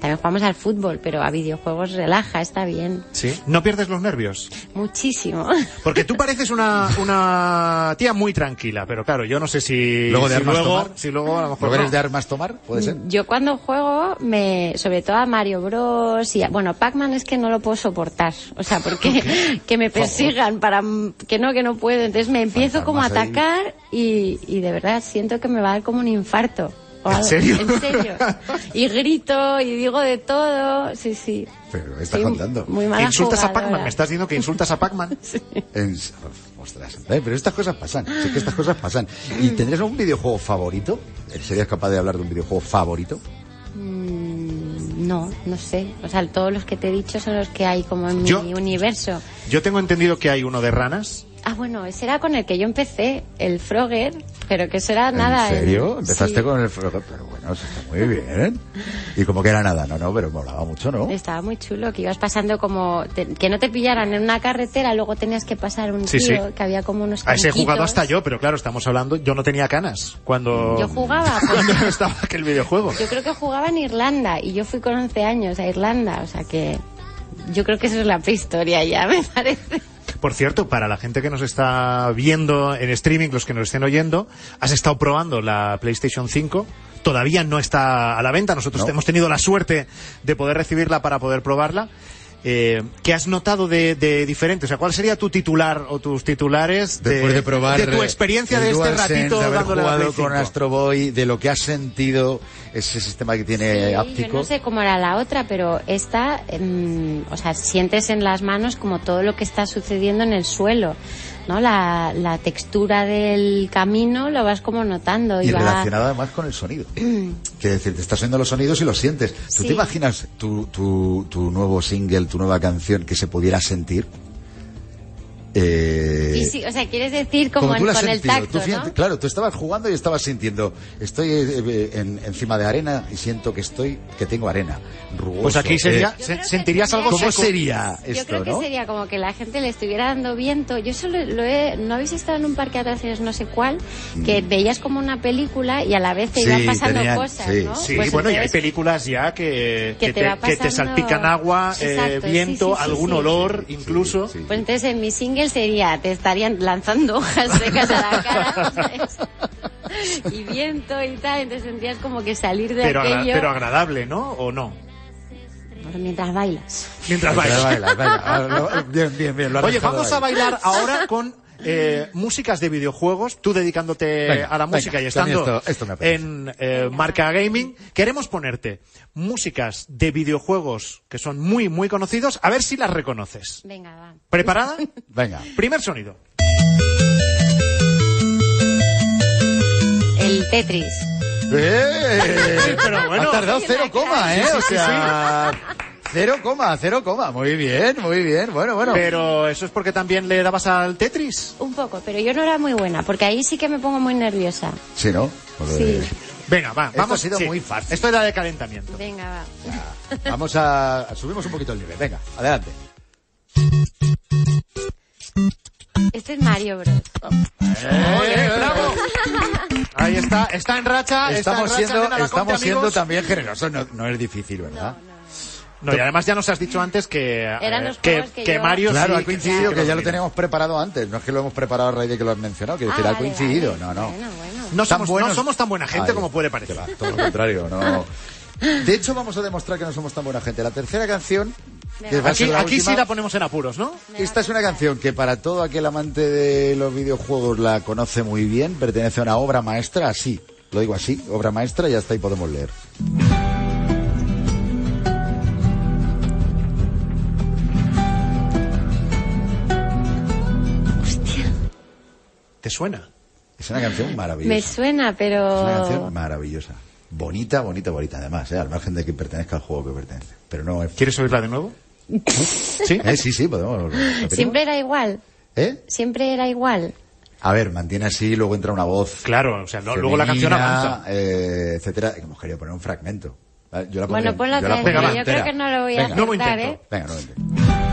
E: También jugamos al fútbol, pero a videojuegos relaja, está bien.
B: ¿Sí? ¿No pierdes los nervios?
E: Muchísimo.
B: Porque tú pareces una, una tía muy tranquila, pero claro, yo no sé si
C: Luego de
B: si
C: armas
B: luego,
C: tomar.
B: si luego a lo mejor
C: ¿Lo eres
B: no.
C: de armas tomar? ¿Puede ser?
E: Yo cuando juego, me, sobre todo a Mario Bros. y a- bueno, Pac-Man es que no lo puedo soportar. O sea, porque que me persigan para que no, que no puedo. Entonces me empiezo como a atacar y, y de verdad siento que me va a dar como un infarto.
C: ¿En serio?
E: En serio. Y grito y digo de todo. Sí, sí.
C: Pero me está
E: Sí,
C: contando.
E: muy mala
B: ¿Insultas a. Pac-Man? ¿Me estás diciendo que insultas a Pac-Man?
C: En- Ostras, eh, pero estas cosas pasan, sí que estas cosas pasan. ¿Y tendrías algún videojuego favorito? ¿Serías capaz de hablar de un videojuego favorito?
E: Mm, no, no sé. O sea, todos los que te he dicho son los que hay como en
B: Yo-
E: mi universo.
B: Yo tengo entendido que hay uno de ranas.
E: Ah, bueno, ese era con el que yo empecé, el Frogger, pero que eso era nada.
C: ¿En serio?
E: el-
C: Empezaste
E: sí.
C: con el Frogger, pero bueno, eso está muy bien. Y como que era nada, no, no, pero molaba mucho, ¿no?
E: Estaba muy chulo, que ibas pasando como... te- que no te pillaran en una carretera, luego tenías que pasar un
B: Sí,
E: tío,
B: sí.
E: que había como unos
B: A ese he jugado hasta yo, pero claro, estamos hablando, yo no tenía canas cuando,
E: Yo jugaba,
B: cuando estaba aquel videojuego.
E: yo creo que jugaba en Irlanda, y yo fui con 11 años a Irlanda, o sea que... Yo creo que eso es la prehistoria ya, me parece.
B: Por cierto, para la gente que nos está viendo en streaming, los que nos estén oyendo, has estado probando la PlayStation 5. Todavía no está a la venta. Nosotros
C: No.
B: hemos tenido la suerte de poder recibirla para poder probarla. Eh, ¿Qué has notado de, de diferente? O sea, ¿cuál sería tu titular o tus titulares de,
C: Después de probar
B: de tu experiencia de este
C: DualSense,
B: ratito
C: de haber
B: dándole la
C: con
B: 5?
C: Astro Boy, de lo que has sentido ese sistema que tiene
E: Sí,
C: áptico?
E: Yo no sé cómo era la otra, pero esta, em, o sea, sientes en las manos como todo lo que está sucediendo en el suelo, ¿no? La, la textura del camino lo vas como notando.
C: Y
E: va-
C: relacionado además con el sonido. Quiere decir, te estás oyendo los sonidos y los sientes. ¿Tú
E: Sí.
C: te imaginas tu, tu, tu nuevo single, tu nueva canción que se pudiera sentir? Eh,
E: Sí, sí, o sea, quieres decir como, en- con el tacto,
C: Tú fíjate,
E: ¿no?
C: Claro, tú estabas jugando y estabas sintiendo, estoy eh, en- encima de arena y siento que estoy, que tengo arena. Rugoso,
B: Pues aquí sería,
C: eh,
B: se- sentirías algo
C: ¿Cómo
B: seco.
C: sería
E: Yo
C: esto,
E: creo que
C: no?
E: sería como que la gente le estuviera dando viento. Yo solo lo he, no habéis estado en un parque de atracciones no sé cuál, que veías como una película y a la vez te
B: Mm. Sí,
E: iban pasando
B: tenían-
E: cosas,
B: sí,
E: ¿no?
B: Sí,
E: Pues
B: bueno, y hay películas ya que,
E: que
B: que
E: te
B: te,
E: va
B: que te
E: pasando-
B: salpican agua, eh,
E: Exacto,
B: viento,
E: sí, sí,
B: algún
E: sí.
B: olor, incluso.
E: Pues entonces en mi single sería, te estarían lanzando hojas secas a la cara, ¿sabes? y viento y tal, entonces tendrías como que salir de
B: pero, agra-
E: aquello
B: pero agradable, ¿no? ¿O no?
E: mientras bailas.
B: Mientras
C: Mientras
B: bailas.
C: bailas, venga, ah, bien, bien, bien,
B: Oye, vamos
C: ahí.
B: a bailar ahora con eh, músicas de videojuegos, tú dedicándote
C: Venga,
B: a la
C: venga,
B: música y estando
C: esto- esto
B: en eh, Marca Gaming, queremos ponerte músicas de videojuegos que son muy, muy conocidos, a ver si las reconoces.
E: Venga, va.
B: ¿Preparada?
C: Venga.
B: Primer sonido.
E: El Tetris.
C: ¡Eh!
B: Pero bueno.
C: Ha tardado cero coma, ¿eh? O
B: sí,
C: sea, cero coma, cero coma. Muy bien, muy bien. Bueno, bueno.
B: Pero eso es porque también le dabas al Tetris.
E: Un poco, pero yo no era muy buena, porque ahí sí que me pongo muy nerviosa.
C: Sí, ¿no? Porque-
E: Sí.
B: Venga, va,
C: Esto
B: vamos.
C: ha sido
B: sí.
C: muy fácil.
B: Esto era de calentamiento.
E: Venga, va.
C: Vamos a... Subimos un poquito el nivel. Venga, adelante.
E: Este es Mario Bros.
B: ¡Eh, bravo! Ahí está, está en racha.
C: Estamos
B: está en racha,
C: siendo,
B: nena,
C: estamos
B: Conte,
C: siendo
B: amigos.
C: también generosos. No, no es difícil, ¿verdad?
B: No, y además ya nos has dicho antes que,
E: Eran
B: eh,
E: los
B: que,
E: que
B: que
E: yo-
B: Mario
C: Claro,
B: sí,
C: ha coincidido que ya lo teníamos preparado antes. No es que lo hemos preparado a raíz de que lo has mencionado. Decir,
E: Ah,
C: ha
E: vale,
C: coincidido.
E: vale.
C: No, no.
E: Bueno, bueno.
B: No somos,
C: buenos-
B: no somos tan buena gente
C: Ay,
B: como puede parecer.
C: que va, todo lo contrario, no. De hecho, vamos a demostrar que no somos tan buena gente. La tercera canción, que va a
B: Aquí,
C: ser la
B: aquí
C: última,
B: sí la ponemos en apuros, ¿no?
C: Esta es una canción que para todo aquel amante de los videojuegos la conoce muy bien, pertenece a una obra maestra, así, lo digo así, obra maestra y hasta ahí podemos leer.
B: ¿Te suena?
C: Es una canción maravillosa.
E: Me suena, pero...
C: Es una canción maravillosa. Bonita, bonita, bonita, además, ¿eh? al margen de que pertenezca al juego que pertenece. Pero no es...
B: ¿Quieres oírla de nuevo?
C: ¿Sí? Eh, sí, sí, podemos.
E: Siempre era igual.
C: ¿Eh?
E: Siempre era igual.
C: A ver, mantiene así, luego entra una voz.
B: Claro, o sea, no- luego la canción
C: femenina,
B: avanza.
C: eh, etcétera. Hemos querido poner un fragmento. Yo la
E: Bueno,
C: pondré-
E: ponla
C: yo la pondré
E: yo creo que no lo voy a
C: Venga.
B: Nuevo
E: acertar,
B: intento.
E: ¿eh?
C: Venga, no lo intento.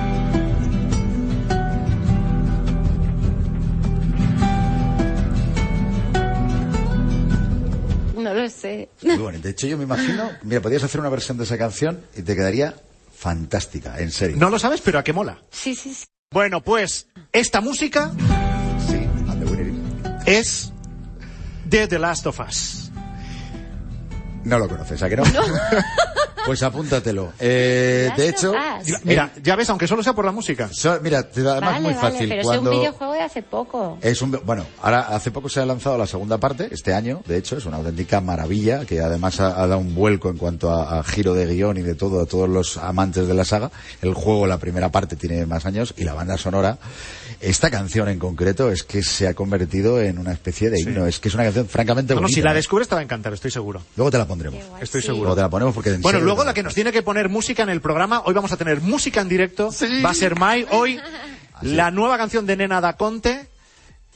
E: No lo sé.
C: Muy bonito. De hecho, yo me imagino, mira, podrías hacer una versión de esa canción y te quedaría fantástica, en serio.
B: No lo sabes, pero a qué mola.
E: Sí, sí, sí.
B: Bueno, pues esta música
C: Sí,
B: es de The Last of Us.
C: No lo conoces, ¿a que no? pues apúntatelo. Eh, de hecho.
B: Mira, ya ves, aunque solo sea por la música.
C: so- mira, te- además
E: vale,
C: muy
E: vale,
C: fácil.
E: pero
C: cuando...
E: es un videojuego de hace poco.
C: Es un, bueno, ahora hace poco se ha lanzado la segunda parte, este año, de hecho, es una auténtica maravilla, que además ha, ha dado un vuelco en cuanto a, a giro de guion y de todo, a todos los amantes de la saga. El juego, la primera parte, tiene más años y la banda sonora, esta canción en concreto, es que se ha convertido en una especie de himno. Es que es una canción francamente
B: No, no,
C: bonita.
B: si la
C: ¿eh?
B: descubres te va a encantar, estoy seguro.
C: Luego te la pondremos.
B: Estoy
E: Sí.
B: seguro.
C: Luego te la ponemos porque en
B: Bueno,
C: serio
B: luego la que nos tiene que poner música en el programa, hoy vamos a tener música en directo,
C: Sí.
B: va a ser Mai, hoy
C: Así
B: la nueva canción de Nena da Conte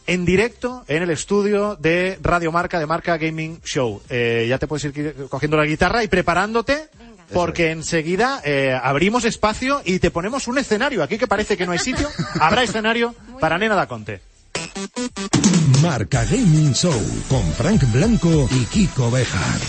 B: en directo en el estudio de Radio Marca, de Marca Gaming Show. Eh, ya te puedes ir cogiendo la guitarra y preparándote. Porque enseguida eh, abrimos espacio y te ponemos un escenario. Aquí que parece que no hay sitio, habrá escenario para Nena da Conte.
A: Marca Gaming Show con Frank Blanco y Kiko Bejar.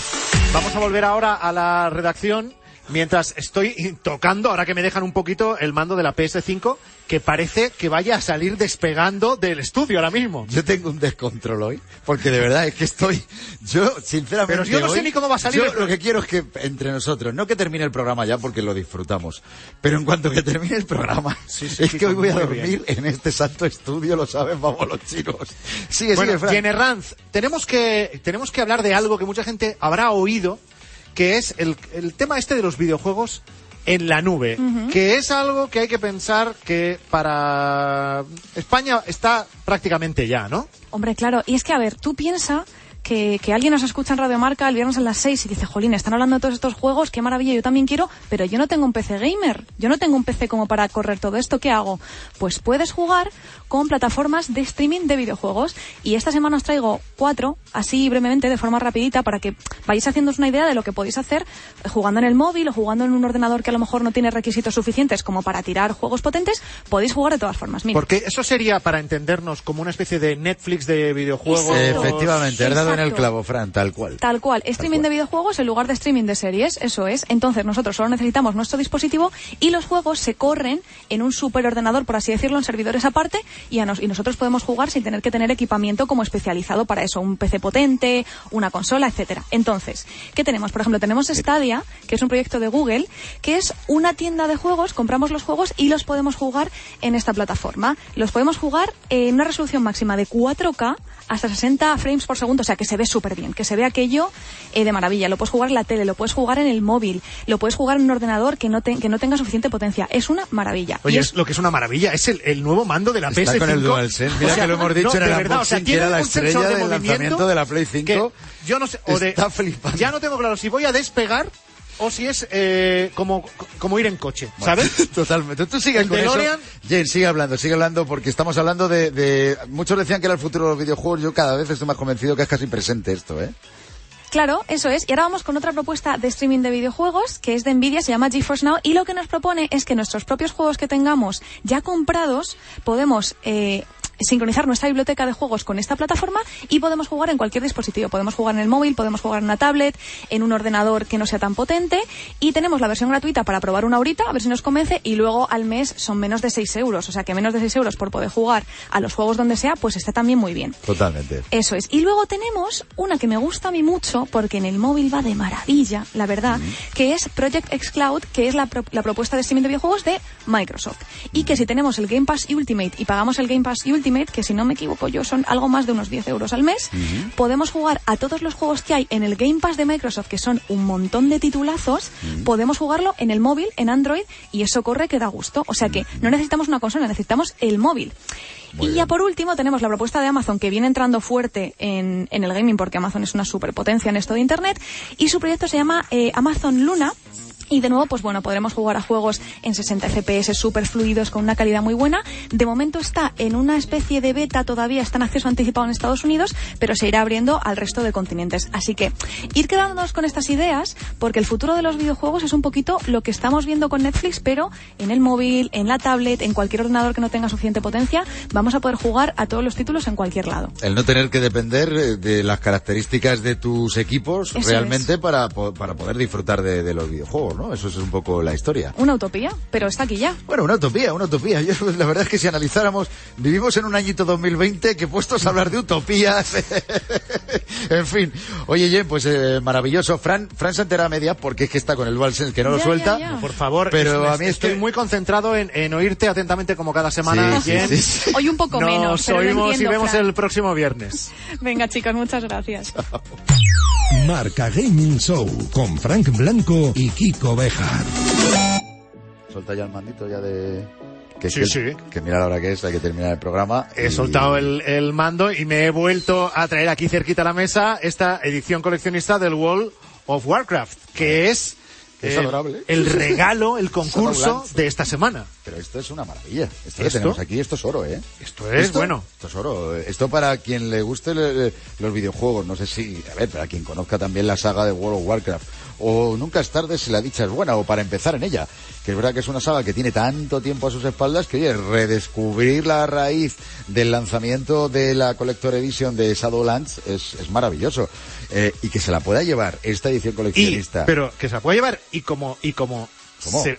B: Vamos a volver ahora a la redacción mientras estoy tocando, ahora que me dejan un poquito, el mando de la PS5, que parece que vaya a salir despegando del estudio ahora mismo.
C: Yo tengo un descontrol hoy, porque de verdad es que estoy, yo sinceramente
B: Pero yo no sé ni cómo va a salir
C: Yo
B: el-
C: lo que quiero es que entre nosotros, no que termine el programa ya porque lo disfrutamos, pero en cuanto que termine el programa,
B: Sí, sí,
C: es
B: sí,
C: que hoy voy a dormir en este santo estudio, lo saben, vamos los chinos. Sigue,
B: bueno,
C: sigue, Fran.
B: Jenny Ranz, tenemos que, tenemos que hablar de algo que mucha gente habrá oído, que es el, el tema este de los videojuegos en la nube, que es algo que hay que pensar que para España está prácticamente ya, ¿no?
D: Hombre, claro. Y es que, a ver, tú piensa que, que alguien nos escucha en Radio Marca el viernes a las 6 y dice, jolín, están hablando de todos estos juegos, qué maravilla, yo también quiero, pero yo no tengo un PC gamer. Yo no tengo un PC como para correr todo esto. ¿Qué hago? Pues puedes jugar con plataformas de streaming de videojuegos. Y esta semana os traigo cuatro, así brevemente, de forma rapidita, para que vayáis haciéndoos una idea de lo que podéis hacer jugando en el móvil o jugando en un ordenador que a lo mejor no tiene requisitos suficientes como para tirar juegos potentes. Podéis jugar de todas formas. Mira.
B: Porque eso sería, para entendernos, como una especie de Netflix de videojuegos.
D: Exacto.
C: Efectivamente, has dado en el clavo, Fran, tal cual.
D: Tal cual, streaming
C: cual.
D: de videojuegos en lugar de streaming de series, eso es. Entonces nosotros solo necesitamos nuestro dispositivo y los juegos se corren en un superordenador, por así decirlo, en servidores aparte y, a nos- y nosotros podemos jugar sin tener que tener equipamiento como especializado para eso, un PC potente, una consola, etcétera. Entonces, ¿qué tenemos? Por ejemplo, tenemos Stadia, que es un proyecto de Google, que es una tienda de juegos, compramos los juegos y los podemos jugar en esta plataforma. Los podemos jugar en una resolución máxima de 4K hasta 60 frames por segundo, o sea que se ve súper bien, que se ve aquello eh, de maravilla. Lo puedes jugar en la tele, lo puedes jugar en el móvil, lo puedes jugar en un ordenador que no, te- que no tenga suficiente potencia. Es una maravilla.
B: Oye, es lo que es una maravilla, es el, el nuevo mando de la
C: Está
B: PS5.
C: con el DualSense. Mira
B: O sea,
C: que lo hemos dicho
B: no,
C: en el
B: verdad, o sea,
C: unboxing, que era la estrella
B: de
C: del
B: movimiento
C: lanzamiento de la Play 5.
B: que yo no sé, o de-
C: Está flipando.
B: ya no tengo claro si voy a despegar o si es eh, como, como ir en coche, ¿sabes?
C: Totalmente. Tú sigues
B: El
C: con eso. Jen, sigue hablando, sigue hablando, porque estamos hablando de, de- Muchos decían que era el futuro de los videojuegos. Yo cada vez estoy más convencido que es casi presente esto, ¿eh?
D: Claro, eso es. Y ahora vamos con otra propuesta de streaming de videojuegos, que es de Nvidia, se llama GeForce Now, y lo que nos propone es que nuestros propios juegos que tengamos ya comprados, podemos eh, sincronizar nuestra biblioteca de juegos con esta plataforma y podemos jugar en cualquier dispositivo. Podemos jugar en el móvil, podemos jugar en una tablet, en un ordenador que no sea tan potente y tenemos la versión gratuita para probar una horita, a ver si nos convence y luego al mes son menos de 6 euros. O sea que menos de 6 euros por poder jugar a los juegos donde sea, pues está también muy bien.
C: Totalmente.
D: Eso es. Y luego tenemos una que me gusta a mí mucho porque en el móvil va de maravilla, la verdad, que es Project X Cloud, que es la, pro- la propuesta de streaming de videojuegos de Microsoft. Y que si tenemos el Game Pass Ultimate y pagamos el Game Pass Ultimate, que si no me equivoco yo son algo más de unos 10 euros al mes, podemos jugar a todos los juegos que hay en el Game Pass de Microsoft, que son un montón de titulazos, podemos jugarlo en el móvil, en Android, y eso corre que da gusto. O sea que no necesitamos una consola, necesitamos el móvil. y ya por último tenemos la propuesta de Amazon que viene entrando fuerte en, en el gaming porque Amazon es una superpotencia en esto de Internet. Y su proyecto se llama eh, Amazon Luna. Y de nuevo, pues bueno, podremos jugar a juegos en 60 FPS súper fluidos con una calidad muy buena. De momento está en una especie de beta todavía, está en acceso anticipado en Estados Unidos, pero se irá abriendo al resto de continentes. Así que ir quedándonos con estas ideas, porque el futuro de los videojuegos es un poquito lo que estamos viendo con Netflix, pero en el móvil, en la tablet, en cualquier ordenador que no tenga suficiente potencia, vamos a poder jugar a todos los títulos en cualquier lado.
C: El no tener que depender eh, de las características de tus equipos
D: Eso
C: realmente para, para poder disfrutar de, de los videojuegos, ¿no? Eso es un poco la historia.
D: Una utopía, pero está aquí ya.
C: Bueno, una utopía, una utopía. Yo, la verdad es que si analizáramos, vivimos en un añito 2020 que puestos a hablar de utopías. en fin. Oye, Jen, pues eh, maravilloso. Fran, Fran se entera a media porque es que está con el DualSense que no lo suelta.
B: ya, ya. Por favor,
C: Pero
B: es-
C: a mí es
B: estoy
C: que...
B: muy concentrado en, en oírte atentamente como cada semana,
C: Sí,
B: Jen.
C: sí, sí.
D: Hoy un poco
B: Nos
D: menos,
B: oímos y vemos
D: Fran.
B: el próximo viernes.
D: Venga, chicos, muchas gracias.
A: Marca Gaming Show con Frank Blanco y Kiko Bejar.
C: Solta ya el mandito ya de... Que,
B: Sí,
C: que,
B: sí.
C: que mira la hora que es, hay que terminar el programa.
B: He
C: y-
B: soltado el, el mando y me he vuelto a traer aquí cerquita a la mesa esta edición coleccionista del World of Warcraft, que es,
C: Es
B: eh,
C: adorable.
B: el regalo, el concurso de esta semana.
C: Pero esto es una maravilla. Esto, que tenemos aquí, esto es oro, ¿eh?
B: Esto es bueno.
C: Esto es oro. Esto para quien le guste le- los videojuegos, no sé si, a ver, para quien conozca también la saga de World of Warcraft, o nunca es tarde si la dicha es buena, o para empezar en ella, que es verdad que es una saga que tiene tanto tiempo a sus espaldas que, oye, redescubrir la raíz del lanzamiento de la Collector Edition de Shadowlands es, es maravilloso. Eh, y que se la pueda llevar esta edición
B: Y,
C: coleccionista.
B: pero que se la puede llevar y como, y como,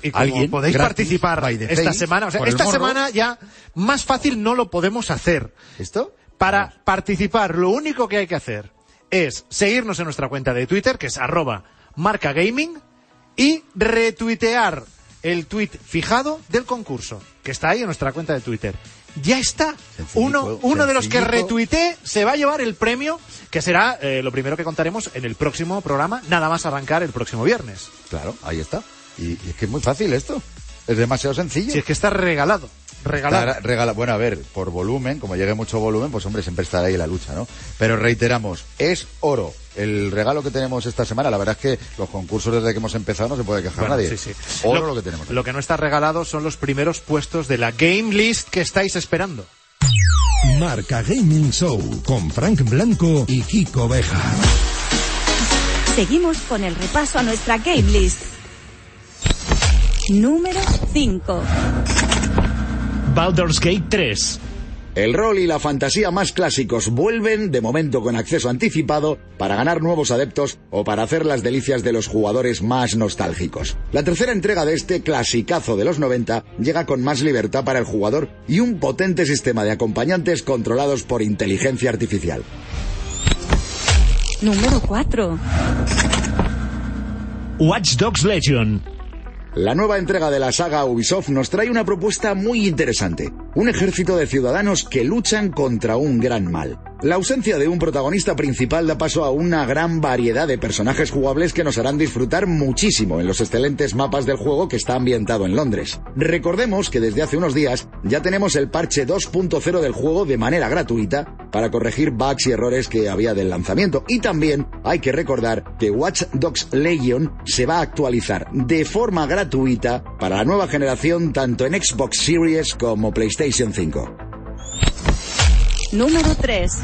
B: y como
C: ¿Alguien
B: podéis
C: gratis,
B: participar esta
C: face,
B: semana, o sea, esta semana ya más fácil no lo podemos hacer.
C: ¿Esto?
B: Para participar, lo único que hay que hacer es seguirnos en nuestra cuenta de Twitter, que es arroba marcagaming, y retuitear el tweet fijado del concurso, que está ahí en nuestra cuenta de Twitter. Ya está. Uno, uno de los que retuitee se va a llevar el premio, que será eh, lo primero que contaremos en el próximo programa, nada más arrancar el próximo viernes.
C: Claro, ahí está. Y, y es que es muy fácil esto. Es demasiado sencillo.
B: Si es que está regalado. Regalado.
C: Está regala- bueno, a ver, por volumen, como llegue mucho volumen, pues hombre, siempre estará ahí la lucha, ¿no? Pero reiteramos, es oro. El regalo que tenemos esta semana, la verdad es que los concursos desde que hemos empezado no se puede quejar
B: Bueno,
C: nadie.
B: sí, sí.
C: Oro lo, que tenemos.
B: Lo que no está regalado son los primeros puestos de la Game List que estáis esperando.
A: Marca Gaming Show con Frank Blanco y Kiko Bejar.
F: Seguimos con el repaso a nuestra game list. Número 5.
H: Baldur's Gate 3.
G: El rol y la fantasía más clásicos vuelven, de momento con acceso anticipado, para ganar nuevos adeptos o para hacer las delicias de los jugadores más nostálgicos. La tercera entrega de este clasicazo de los 90 llega con más libertad para el jugador y un potente sistema de acompañantes controlados por inteligencia artificial.
F: Número 4.
H: Watch Dogs Legion.
G: La nueva entrega de la saga Ubisoft nos trae una propuesta muy interesante. Un ejército de ciudadanos que luchan contra un gran mal. La ausencia de un protagonista principal da paso a una gran variedad de personajes jugables que nos harán disfrutar muchísimo en los excelentes mapas del juego que está ambientado en Londres. Recordemos que desde hace unos días ya tenemos el parche 2.0 del juego de manera gratuita para corregir bugs y errores que había del lanzamiento. Y también hay que recordar que Watch Dogs Legion se va a actualizar de forma gratuita para la nueva generación tanto en Xbox Series como PlayStation 5.
F: Número 3.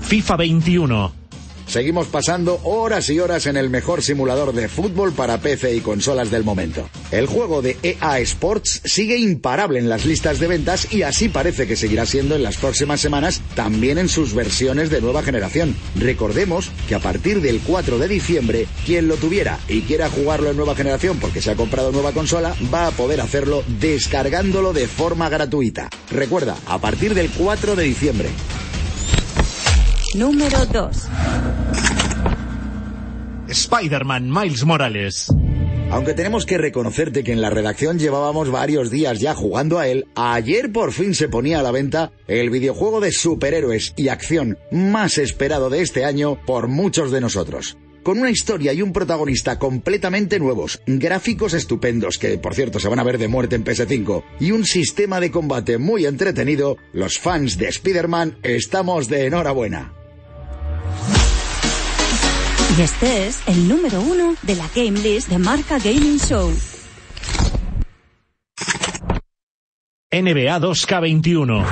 H: FIFA 21.
G: Seguimos pasando horas y horas en el mejor simulador de fútbol para PC y consolas del momento. El juego de EA Sports sigue imparable en las listas de ventas y así parece que seguirá siendo en las próximas semanas también en sus versiones de nueva generación. Recordemos que a partir del 4 de diciembre, quien lo tuviera y quiera jugarlo en nueva generación porque se ha comprado nueva consola, va a poder hacerlo descargándolo de forma gratuita. Recuerda, a partir del 4 de diciembre.
F: Número 2.
H: Spider-Man Miles Morales.
G: Aunque tenemos que reconocerte que en la redacción llevábamos varios días ya jugando a él, ayer por fin se ponía a la venta el videojuego de superhéroes y acción más esperado de este año por muchos de nosotros. Con una historia y un protagonista completamente nuevos, gráficos estupendos que, por cierto, se van a ver de muerte en PS5, y un sistema de combate muy entretenido, los fans de Spider-Man estamos de enhorabuena.
F: Y este es el número uno de la Game List de Marca Gaming Show.
H: NBA 2K21.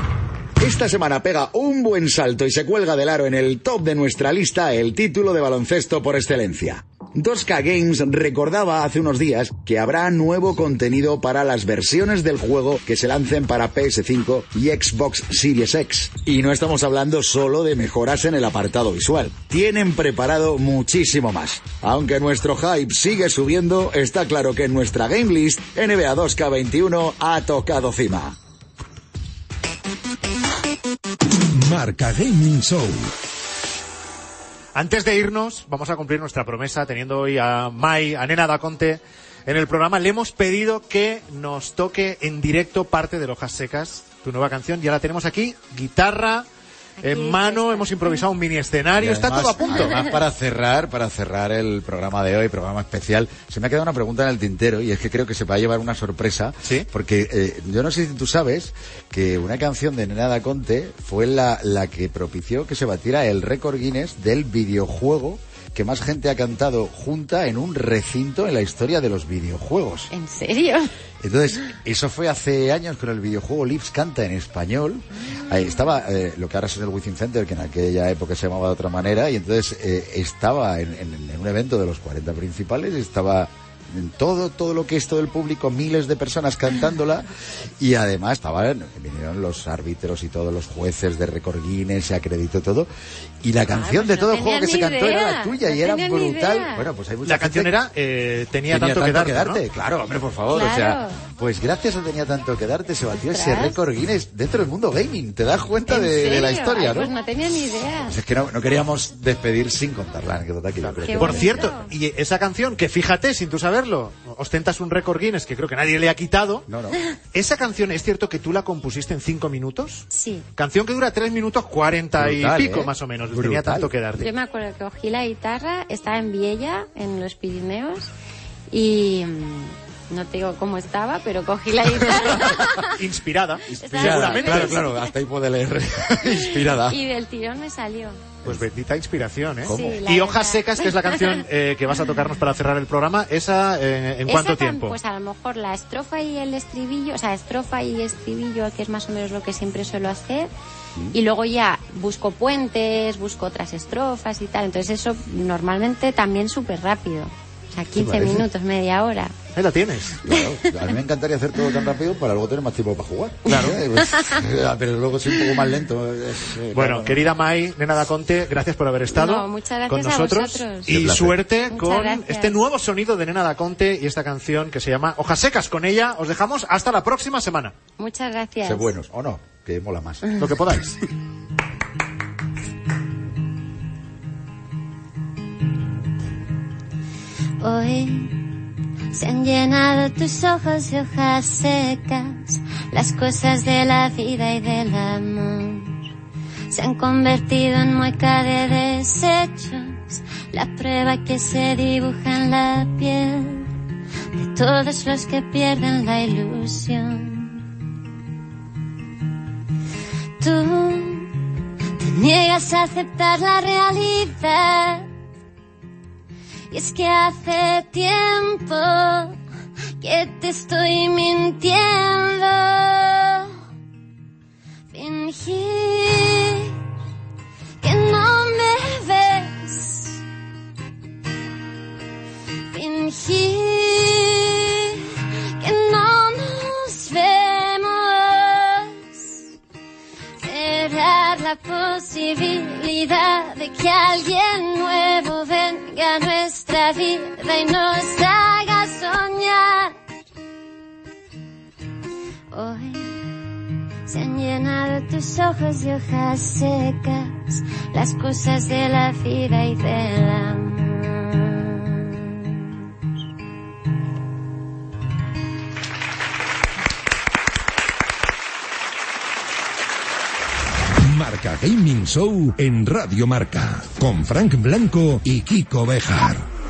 G: Esta semana pega un buen salto y se cuelga del aro en el top de nuestra lista el título de baloncesto por excelencia. 2K Games recordaba hace unos días que habrá nuevo contenido para las versiones del juego que se lancen para PS5 y Xbox Series X. Y no estamos hablando solo de mejoras en el apartado visual. Tienen preparado muchísimo más. Aunque nuestro hype sigue subiendo, está claro que en nuestra game list NBA 2K21 ha tocado cima.
A: Marca Gaming Show.
B: Antes de irnos, vamos a cumplir nuestra promesa, teniendo hoy a Mai, a Nena Daconte en el programa. Le hemos pedido que nos toque en directo parte de Hojas Secas, tu nueva canción. Ya la tenemos aquí, guitarra en mano, hemos improvisado un mini escenario, está todo a punto.
C: además, para cerrar, para cerrar el programa de hoy, programa especial, se me ha quedado una pregunta en el tintero y es que creo que se va a llevar una sorpresa. Porque eh, yo no sé si tú sabes que una canción de Nena Da Conte fue la, la que propició que se batiera el récord Guinness del videojuego que más gente ha cantado junta en un recinto en la historia de los videojuegos.
E: ¿En serio?
C: Entonces, eso fue hace años con el videojuego Lips Canta en español. Ahí estaba eh, lo que ahora es el Within Center, que en aquella época se llamaba de otra manera, y entonces eh, estaba en, en- en un evento de los 40 principales, estaba en todo, todo lo que es todo el público, miles de personas cantándola, y además estaban, vinieron los árbitros y todos los jueces de Record Guinness, se acreditó todo, y la canción de
B: no
C: todo el
B: tenía
C: juego que se cantó era la tuya,
B: no
C: y era
B: tenía
C: brutal. Bueno, pues hay mucha
B: La canción era eh, tenía, tanto, que darte, ¿no?
C: Claro, hombre, por favor. O
B: Claro.
C: sea, pues gracias a Tenía tanto que darte se batió ese récord Guinness dentro del mundo gaming. ¿Te das cuenta
E: ¿En
C: de, de la historia,
E: Ay,
C: no?
E: Pues no tenía ni idea.
C: Pues es que no, no queríamos despedir sin contar la anécdota que yo creo que
B: Por cierto, y esa canción, que fíjate, sin tú saberlo, ostentas un récord Guinness que creo que nadie le ha quitado.
C: No, no.
B: Esa canción, ¿es cierto que tú la compusiste en cinco minutos?
E: Sí.
B: Canción que dura tres minutos cuarenta y pico,
C: ¿eh?
B: más o menos.
C: Brutal.
B: Tenía tanto que darte.
E: Yo me acuerdo que cogí la guitarra, estaba en Viella, en los Pirineos, y no te digo cómo estaba, pero cogí la guitarra
B: Inspirada.
C: Claro, claro, hasta ahí puede leer. Inspirada.
E: y del tirón me salió.
B: Pues bendita inspiración, ¿eh?
E: ¿Cómo? Sí, la
B: y Hojas
E: verdad.
B: Secas, que es la canción eh, que vas a tocarnos para cerrar el programa, ¿esa eh, en cuánto tiempo?
E: Pues a lo mejor la estrofa y el estribillo, o sea, estrofa y estribillo, que es más o menos lo que siempre suelo hacer. Y luego ya busco puentes, busco otras estrofas y tal. Entonces eso normalmente también súper rápido. Sea, 15
C: parece?
E: minutos, media hora.
B: Ahí la tienes.
C: Claro, a mí me encantaría hacer todo tan rápido para luego tener más tiempo para jugar. Claro. pero luego soy un poco más lento. es, eh,
B: Bueno,
C: claro.
B: querida Mai, Nena da Conte, gracias por haber estado
E: No, muchas gracias
B: con
E: a
B: nosotros.
E: vosotros.
B: Y suerte
E: Muchas
B: con
E: gracias.
B: este nuevo sonido de Nena da Conte y esta canción que se llama Hojas Secas. Con ella os dejamos hasta la próxima semana.
E: Muchas gracias.
C: Sé buenos, o no, que mola más.
B: Lo que podáis.
E: Hoy se han llenado tus ojos de hojas secas, las cosas de la vida y del amor. Se han convertido en mueca de desechos, la prueba que se dibuja en la piel de todos los que pierden la ilusión. Tú te niegas a aceptar la realidad. Y es que hace tiempo que te estoy mintiendo. Fingir que no me ves. Fingir la posibilidad de que alguien nuevo venga a nuestra vida y nos haga soñar. Hoy se han llenado tus ojos de hojas secas, las cosas de la vida y del amor.
A: Gaming Show en Radio Marca, con Frank Blanco y Kiko Bejar.